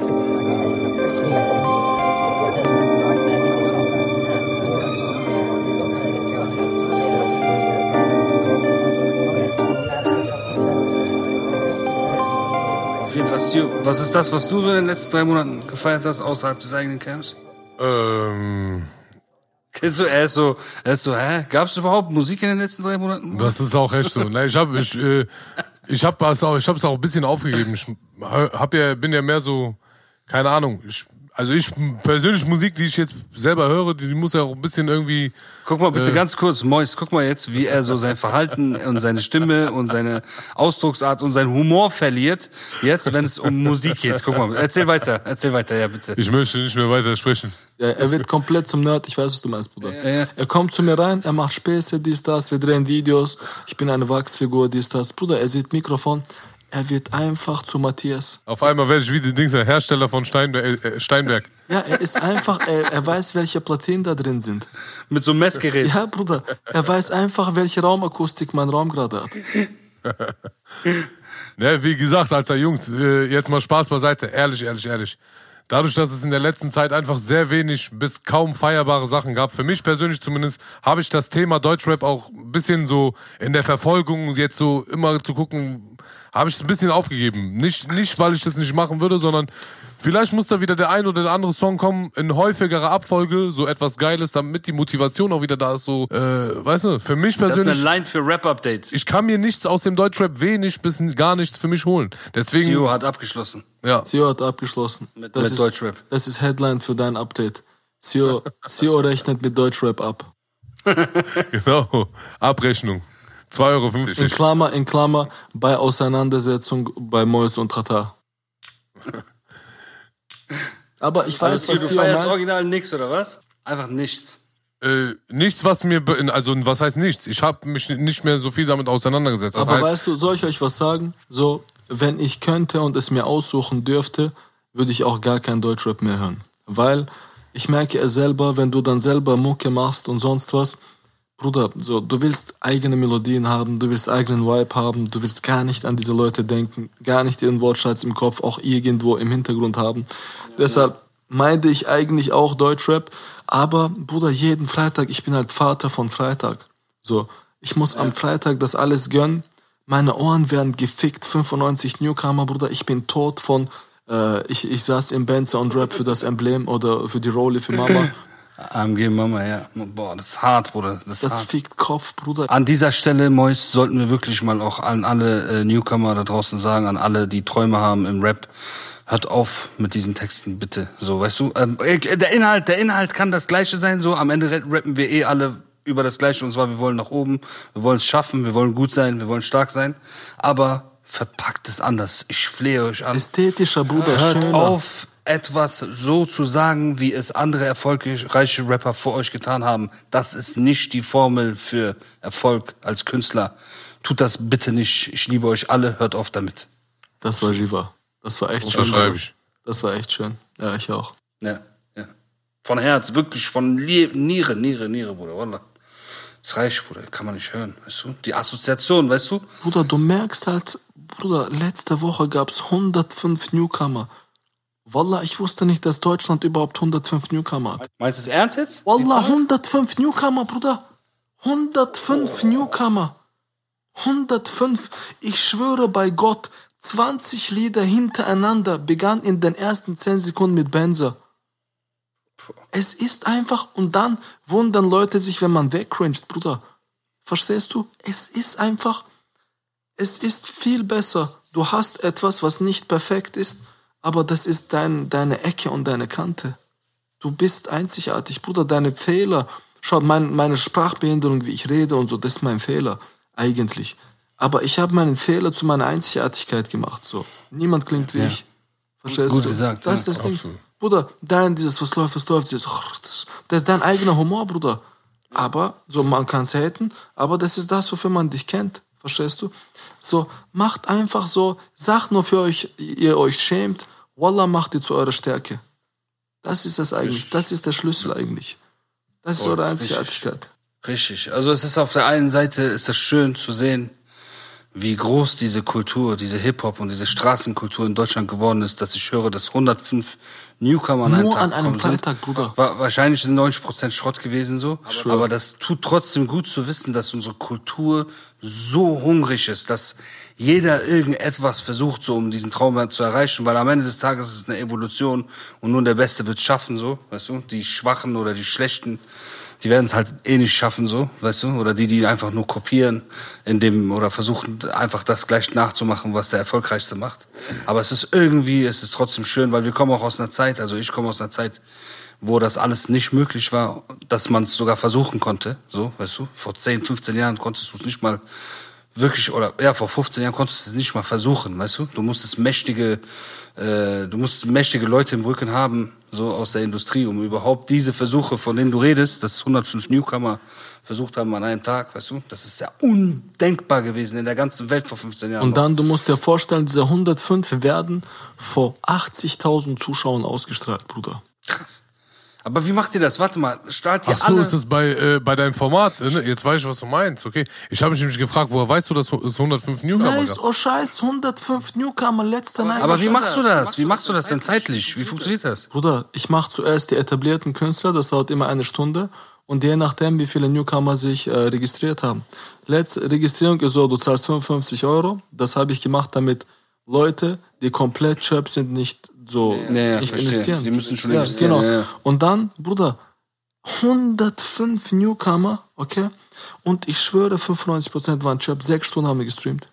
Auf jeden Fall, was ist das, was du so in den letzten drei Monaten gefeiert hast, außerhalb des eigenen Camps? Ähm, Kennst du, er ist so, er ist so, hä? Gab es überhaupt Musik in den letzten drei Monaten? das ist auch echt so. Nein, ich habe ich, äh, ich hab es auch, ich hab's auch ein bisschen aufgegeben. Ich hab ja, bin ja mehr so, keine Ahnung. Ich, also ich persönlich Musik, die ich jetzt selber höre, die, die muss ja auch ein bisschen irgendwie. Guck mal Äh. bitte ganz kurz, Mois, guck mal jetzt, wie er so sein Verhalten und seine Stimme und seine Ausdrucksart und seinen Humor verliert, jetzt, wenn es um Musik geht. Guck mal, erzähl weiter, erzähl weiter, ja bitte. Ich möchte nicht mehr weiter sprechen. Ja, er wird komplett zum Nerd, ich weiß, was du meinst, Bruder. ja. Er kommt zu mir rein, er macht Späße, dies, das, wir drehen Videos, ich bin eine Wachsfigur, dies, das. Bruder, er sieht Mikrofon, er wird einfach zu Matthias. Auf einmal werde ich wie die Dings, der Hersteller von Steinberg. Äh, Steinberg. Ja, er ist einfach, er, er weiß, welche Platinen da drin sind. Mit so einem Messgerät. Ja, Bruder, er weiß einfach, welche Raumakustik mein Raum gerade hat. [LAUGHS] Ne, wie gesagt, Alter, Jungs, äh, jetzt mal Spaß beiseite. Ehrlich, ehrlich, ehrlich. Dadurch, dass es in der letzten Zeit einfach sehr wenig bis kaum feierbare Sachen gab, für mich persönlich zumindest, habe ich das Thema Deutschrap auch ein bisschen so in der Verfolgung, jetzt so immer zu gucken, habe ich es ein bisschen aufgegeben. Nicht, nicht, weil ich das nicht machen würde, sondern vielleicht muss da wieder der ein oder der andere Song kommen, in häufigerer Abfolge, so etwas Geiles, damit die Motivation auch wieder da ist, so, äh, weißt du, für mich Das ist persönlich eine Line für Rap-Updates. ich kann mir nichts aus dem Deutschrap wenig bis gar nichts für mich holen. Deswegen, Sio hat abgeschlossen. ja. Sio hat abgeschlossen. Mit- das mit ist, Deutschrap. Das ist Headline für dein Update. Sio, Sio rechnet mit Deutschrap ab. [LAUGHS] [LAUGHS] Genau. Abrechnung. 2,50 Euro. In Klammer, in Klammer, bei Auseinandersetzung bei Mois und Trata. [LAUGHS] Aber ich weiß, Also, was du feierst original nix, oder was? Einfach nichts. Äh, nichts, was mir, also was heißt nichts? Ich habe mich nicht mehr so viel damit auseinandergesetzt. Das Aber heißt, weißt du, soll ich euch was sagen? So, wenn ich könnte und es mir aussuchen dürfte, würde ich auch gar kein Deutschrap mehr hören. Weil ich merke es selber, wenn du dann selber Mucke machst und sonst was, Bruder, so, du willst eigene Melodien haben, du willst eigenen Vibe haben, du willst gar nicht an diese Leute denken, gar nicht ihren Wortschatz im Kopf auch irgendwo im Hintergrund haben. Deshalb meinte ich eigentlich auch Deutschrap, aber Bruder, jeden Freitag, ich bin halt Vater von Freitag. So, ich muss am Freitag das alles gönnen. Meine Ohren werden gefickt, 95 Newcomer, Bruder, ich bin tot von, äh, ich, ich saß im Benzer und Rap für das Emblem oder für die Rolle für Mama. [LAUGHS] AMG Mama, ja. Boah, das ist hart, Bruder. Das ist Das hart. fickt Kopf, Bruder. An dieser Stelle, Mois, sollten wir wirklich mal auch an alle äh, Newcomer da draußen sagen, an alle, die Träume haben im Rap, hört auf mit diesen Texten, bitte. So, weißt du, ähm, äh, der Inhalt, der Inhalt kann das Gleiche sein, so, am Ende ra- rappen wir eh alle über das Gleiche, und zwar, wir wollen nach oben, wir wollen es schaffen, wir wollen gut sein, wir wollen stark sein, aber verpackt es anders. Ich flehe euch an. Ästhetischer Bruder, Hört schöner. auf, etwas so zu sagen, wie es andere erfolgreiche Rapper vor euch getan haben. Das ist nicht die Formel für Erfolg als Künstler. Tut das bitte nicht. Ich liebe euch alle. Hört auf damit. Das war Jiva. Das war echt schön. Ich. Das war echt schön. Ja, ich auch. Ja, ja. Von Herz, wirklich von Niere, Niere, Niere, Bruder. Wallah. Das reicht, Bruder. Kann man nicht hören, weißt du? Die Assoziation, weißt du? Bruder, du merkst halt, Bruder, letzte Woche gab's 105 Newcomer. Wallah, ich wusste nicht, dass Deutschland überhaupt 105 Newcomer hat. Meinst du es ernst jetzt? Wallah, 105 Newcomer, Bruder. 105 Newcomer. 105. Ich schwöre bei Gott, 20 Lieder hintereinander begann in den ersten 10 Sekunden mit Benzer. Es ist einfach, und dann wundern Leute sich, wenn man wegcringed, Bruder. Verstehst du? Es ist einfach, es ist viel besser. Du hast etwas, was nicht perfekt ist, aber das ist dein, deine Ecke und deine Kante. Du bist einzigartig, Bruder. Deine Fehler, schaut, mein, meine Sprachbehinderung, wie ich rede und so, das ist mein Fehler, eigentlich. Aber ich habe meinen Fehler zu meiner Einzigartigkeit gemacht. So. Niemand klingt wie Ja. ich. Verstehst Gut du? gesagt, das ist das Ding. Bruder, dein, dieses, was läuft, was läuft, dieses, das ist dein eigener Humor, Bruder. Aber, so, man kann es haten, aber das ist das, wofür man dich kennt. Verstehst du? So, macht einfach so, sagt nur für euch, ihr euch schämt, Wallah macht ihr zu eurer Stärke. Das ist das eigentlich, das ist der Schlüssel eigentlich. Das ist eure Einzigartigkeit. Richtig. Also es ist auf der einen Seite ist es schön zu sehen, wie groß diese Kultur, diese Hip-Hop und diese Straßenkultur in Deutschland geworden ist, dass ich höre, dass 105 Newcomer an einem Nur Tag an einem. Freitag, Bruder. Wa- Wahrscheinlich sind 90% Schrott gewesen so. Aber, das tut trotzdem gut zu wissen, dass unsere Kultur so hungrig ist, dass jeder irgendetwas versucht, so um diesen Traum zu erreichen, weil am Ende des Tages ist es eine Evolution und nur der Beste wird es schaffen, so, weißt du? Die Schwachen oder die Schlechten, die werden es halt eh nicht schaffen, so, weißt du? Oder die, die einfach nur kopieren in dem, oder versuchen einfach das gleich nachzumachen, was der Erfolgreichste macht. Aber es ist irgendwie, es ist trotzdem schön, weil wir kommen auch aus einer Zeit, also ich komme aus einer Zeit, wo das alles nicht möglich war, dass man es sogar versuchen konnte, so, weißt du? Vor 10, 15 Jahren konntest du es nicht mal wirklich, oder ja, vor 15 Jahren konntest du es nicht mal versuchen, weißt du? Du musstest mächtige, äh, du musst mächtige Leute im Rücken haben, so aus der Industrie, um überhaupt diese Versuche, von denen du redest, dass 105 Newcomer versucht haben an einem Tag, weißt du? Das ist ja undenkbar gewesen in der ganzen Welt vor 15 Jahren. Und dann, du musst dir vorstellen, diese 105 werden vor 80.000 Zuschauern ausgestrahlt, Bruder. Krass. Aber wie macht ihr das? Warte mal, strahlt ihr Ach so, alle... ist das bei, äh, bei deinem Format? Ne? Jetzt weiß ich, was du meinst. Okay. Ich habe mich nämlich gefragt, woher weißt du, dass es 105 Newcomer Nice, gab? oh Scheiß, 105 Newcomer, letzter Nice. Aber wie machst du das? Wie machst du das denn zeitlich? Wie funktioniert das? Bruder, ich mache zuerst die etablierten Künstler, das dauert immer eine Stunde. Und je nachdem, wie viele Newcomer sich äh, registriert haben. Letzte Registrierung ist so, du zahlst 55 Euro. Das habe ich gemacht, damit Leute, die komplett chirp sind, nicht so Ja, nicht verstehe. investieren. Die müssen schon investieren, Genau. Und dann, Bruder, 105 Newcomer, okay? Und ich schwöre, 95% waren chirp. Sechs Stunden haben wir gestreamt.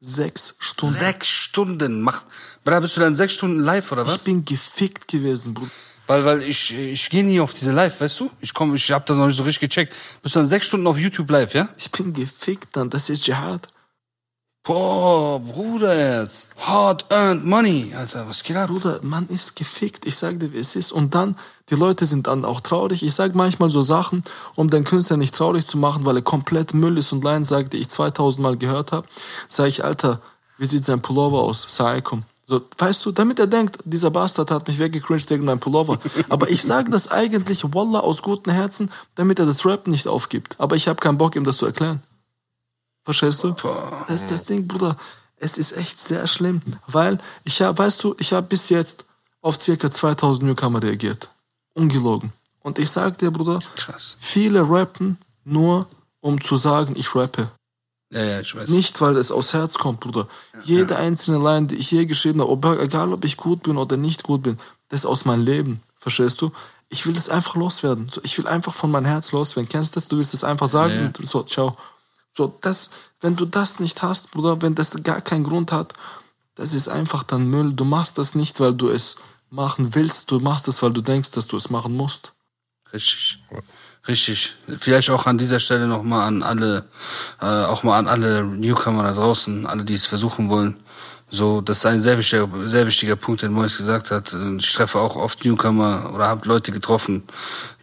Sechs Stunden. Sechs Stunden macht. Bra, bist du dann sechs Stunden live oder Ich was? bin gefickt gewesen, Bruder. Weil, weil ich, ich gehe nie auf diese Live, weißt du? Ich komm, ich hab das noch nicht so richtig gecheckt. Bist du dann sechs Stunden auf YouTube live, ja? Ich bin gefickt dann. Das ist Jihad. Boah, Bruder jetzt. Hard earned money. Alter, was geht ab? Bruder, man ist gefickt. Ich sag dir, wie es ist. Und dann, die Leute sind dann auch traurig. Ich sag manchmal so Sachen, um den Künstler nicht traurig zu machen, weil er komplett Müll ist und Line sagt, die ich 2000 Mal gehört habe. Sag ich, Alter, wie sieht sein Pullover aus? Saikum. So, weißt du, damit er denkt, dieser Bastard hat mich weggecringed wegen meinem Pullover. Aber ich sage das eigentlich, Wallah, aus gutem Herzen, damit er das Rap nicht aufgibt. Aber ich habe keinen Bock, ihm das zu erklären. Verstehst du? Das ist das Ding, Bruder. Es ist echt sehr schlimm, weil ich habe, weißt du, ich habe bis jetzt auf circa 2000 Newcomer reagiert. Ungelogen. Und ich sag dir, Bruder, Krass. viele rappen nur, um zu sagen, ich rappe. Ja, ja, ich weiß. Nicht, weil es aus Herz kommt, Bruder. Jede einzelne Line, die ich je geschrieben habe, egal ob ich gut bin oder nicht gut bin, das ist aus meinem Leben. Verstehst du? Ich will das einfach loswerden. So, ich will einfach von meinem Herz loswerden. Kennst du das? Du willst das einfach sagen Ja. und so, ciao. So, das, wenn du das nicht hast, Bruder, wenn das gar keinen Grund hat, das ist einfach dann Müll. Du machst das nicht, weil du es machen willst. Du machst es, weil du denkst, dass du es machen musst. Richtig. Richtig. Vielleicht auch an dieser Stelle nochmal an alle, äh, auch mal an alle Newcomer da draußen, alle, die es versuchen wollen. So, das ist ein sehr wichtiger, sehr wichtiger Punkt, den Mois gesagt hat. Ich treffe auch oft Newcomer oder habe Leute getroffen,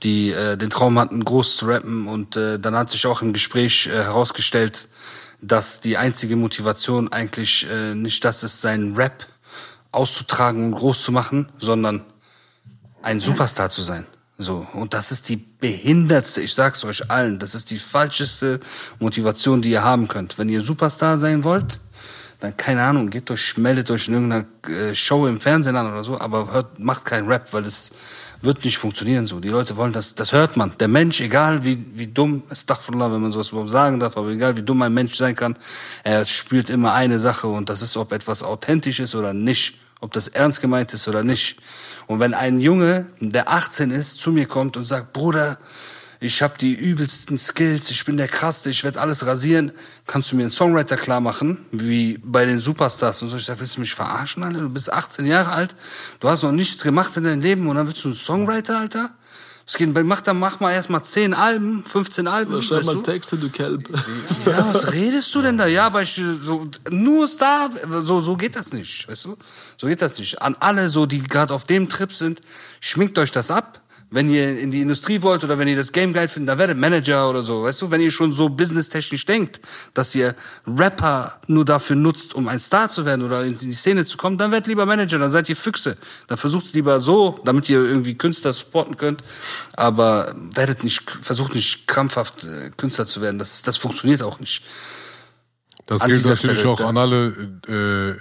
die äh, den Traum hatten, groß zu rappen. Und äh, dann hat sich auch im Gespräch äh, herausgestellt, dass die einzige Motivation eigentlich äh, nicht das ist, seinen Rap auszutragen und groß zu machen, sondern ein Superstar zu sein. So. Und das ist die behindertste, ich sag's euch allen, das ist die falscheste Motivation, die ihr haben könnt. Wenn ihr Superstar sein wollt, dann keine Ahnung, geht euch, meldet euch in irgendeiner äh, Show im Fernsehen an oder so, aber hört, macht keinen Rap, weil das wird nicht funktionieren so. Die Leute wollen das, das hört man. Der Mensch, egal wie, wie dumm, Astaghfirullah, wenn man sowas überhaupt sagen darf, aber egal wie dumm ein Mensch sein kann, er spürt immer eine Sache und das ist, ob etwas authentisch ist oder nicht, ob das ernst gemeint ist oder nicht. Und wenn ein Junge, der 18 ist, zu mir kommt und sagt, Bruder, ich habe die übelsten Skills, ich bin der Krasse, ich werde alles rasieren. Kannst du mir einen Songwriter klar machen, wie bei den Superstars und so? Ich sag, willst du mich verarschen, Alter? Du bist 18 Jahre alt, du hast noch nichts gemacht in deinem Leben und dann willst du einen Songwriter, Alter? Es geht, mach dann mach mal erst mal 10 Alben, 15 Alben. Schreib weißt mal du? Texte, du Kelb. Ja, was redest du denn da? Ja, aber ich, so, nur Star, so, so geht das nicht, weißt du? So geht das nicht. An alle, so, die gerade auf dem Trip sind, schminkt euch das ab. Wenn ihr in die Industrie wollt oder wenn ihr das Game geil findet, dann werdet Manager oder so, weißt du? Wenn ihr schon so businesstechnisch denkt, dass ihr Rapper nur dafür nutzt, um ein Star zu werden oder in die Szene zu kommen, dann werdet lieber Manager, dann seid ihr Füchse. Dann versucht es lieber so, damit ihr irgendwie Künstler supporten könnt. Aber werdet nicht, versucht nicht krampfhaft äh, Künstler zu werden. Das, das funktioniert auch nicht. Das An gilt natürlich Stelle, auch an alle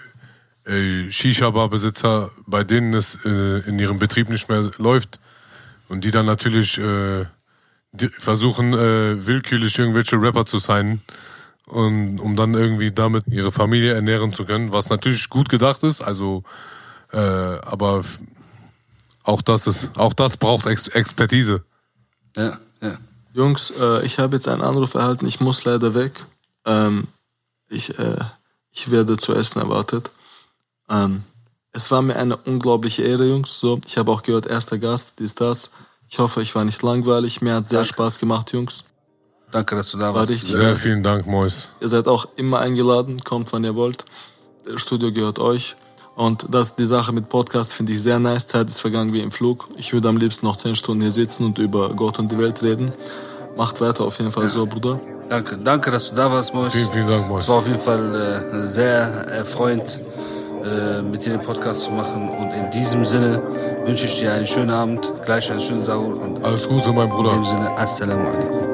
äh, äh, Shisha-Bar-Besitzer, bei denen es äh, in ihrem Betrieb nicht mehr läuft und die dann natürlich äh, versuchen, äh, willkürlich irgendwelche Rapper zu sein, und, um dann irgendwie damit ihre Familie ernähren zu können, was natürlich gut gedacht ist, also äh, aber auch das ist, auch das braucht Ex Expertise. Ja, ja. Jungs, äh, ich habe jetzt einen Anruf erhalten, ich muss leider weg. Ähm, ich, äh, ich werde zu essen erwartet. Ähm, es war mir eine unglaubliche Ehre, Jungs. So, ich habe auch gehört, erster Gast, dies, das. Ich hoffe, ich war nicht langweilig. Mir hat sehr Spaß gemacht, Jungs. Danke, dass du da War warst. Sehr vielen Dank, Mois. Ihr seid auch immer eingeladen, kommt wann ihr wollt. Das Studio gehört euch. Und das, die Sache mit Podcast finde ich sehr nice. Zeit ist vergangen wie im Flug. Ich würde am liebsten noch 10 Stunden hier sitzen und über Gott und die Welt reden. Macht weiter auf jeden Fall so, Bruder. Danke, danke, dass du da warst, Mois. Vielen, vielen Dank, Mois. Es war auf jeden Fall äh, sehr erfreuend, äh, mit dir den Podcast zu machen. Und in diesem Sinne wünsche ich dir einen schönen Abend, gleich einen schönen Sahur und Alles Gute, mein in Bruder. dem Sinne Assalamu alaikum.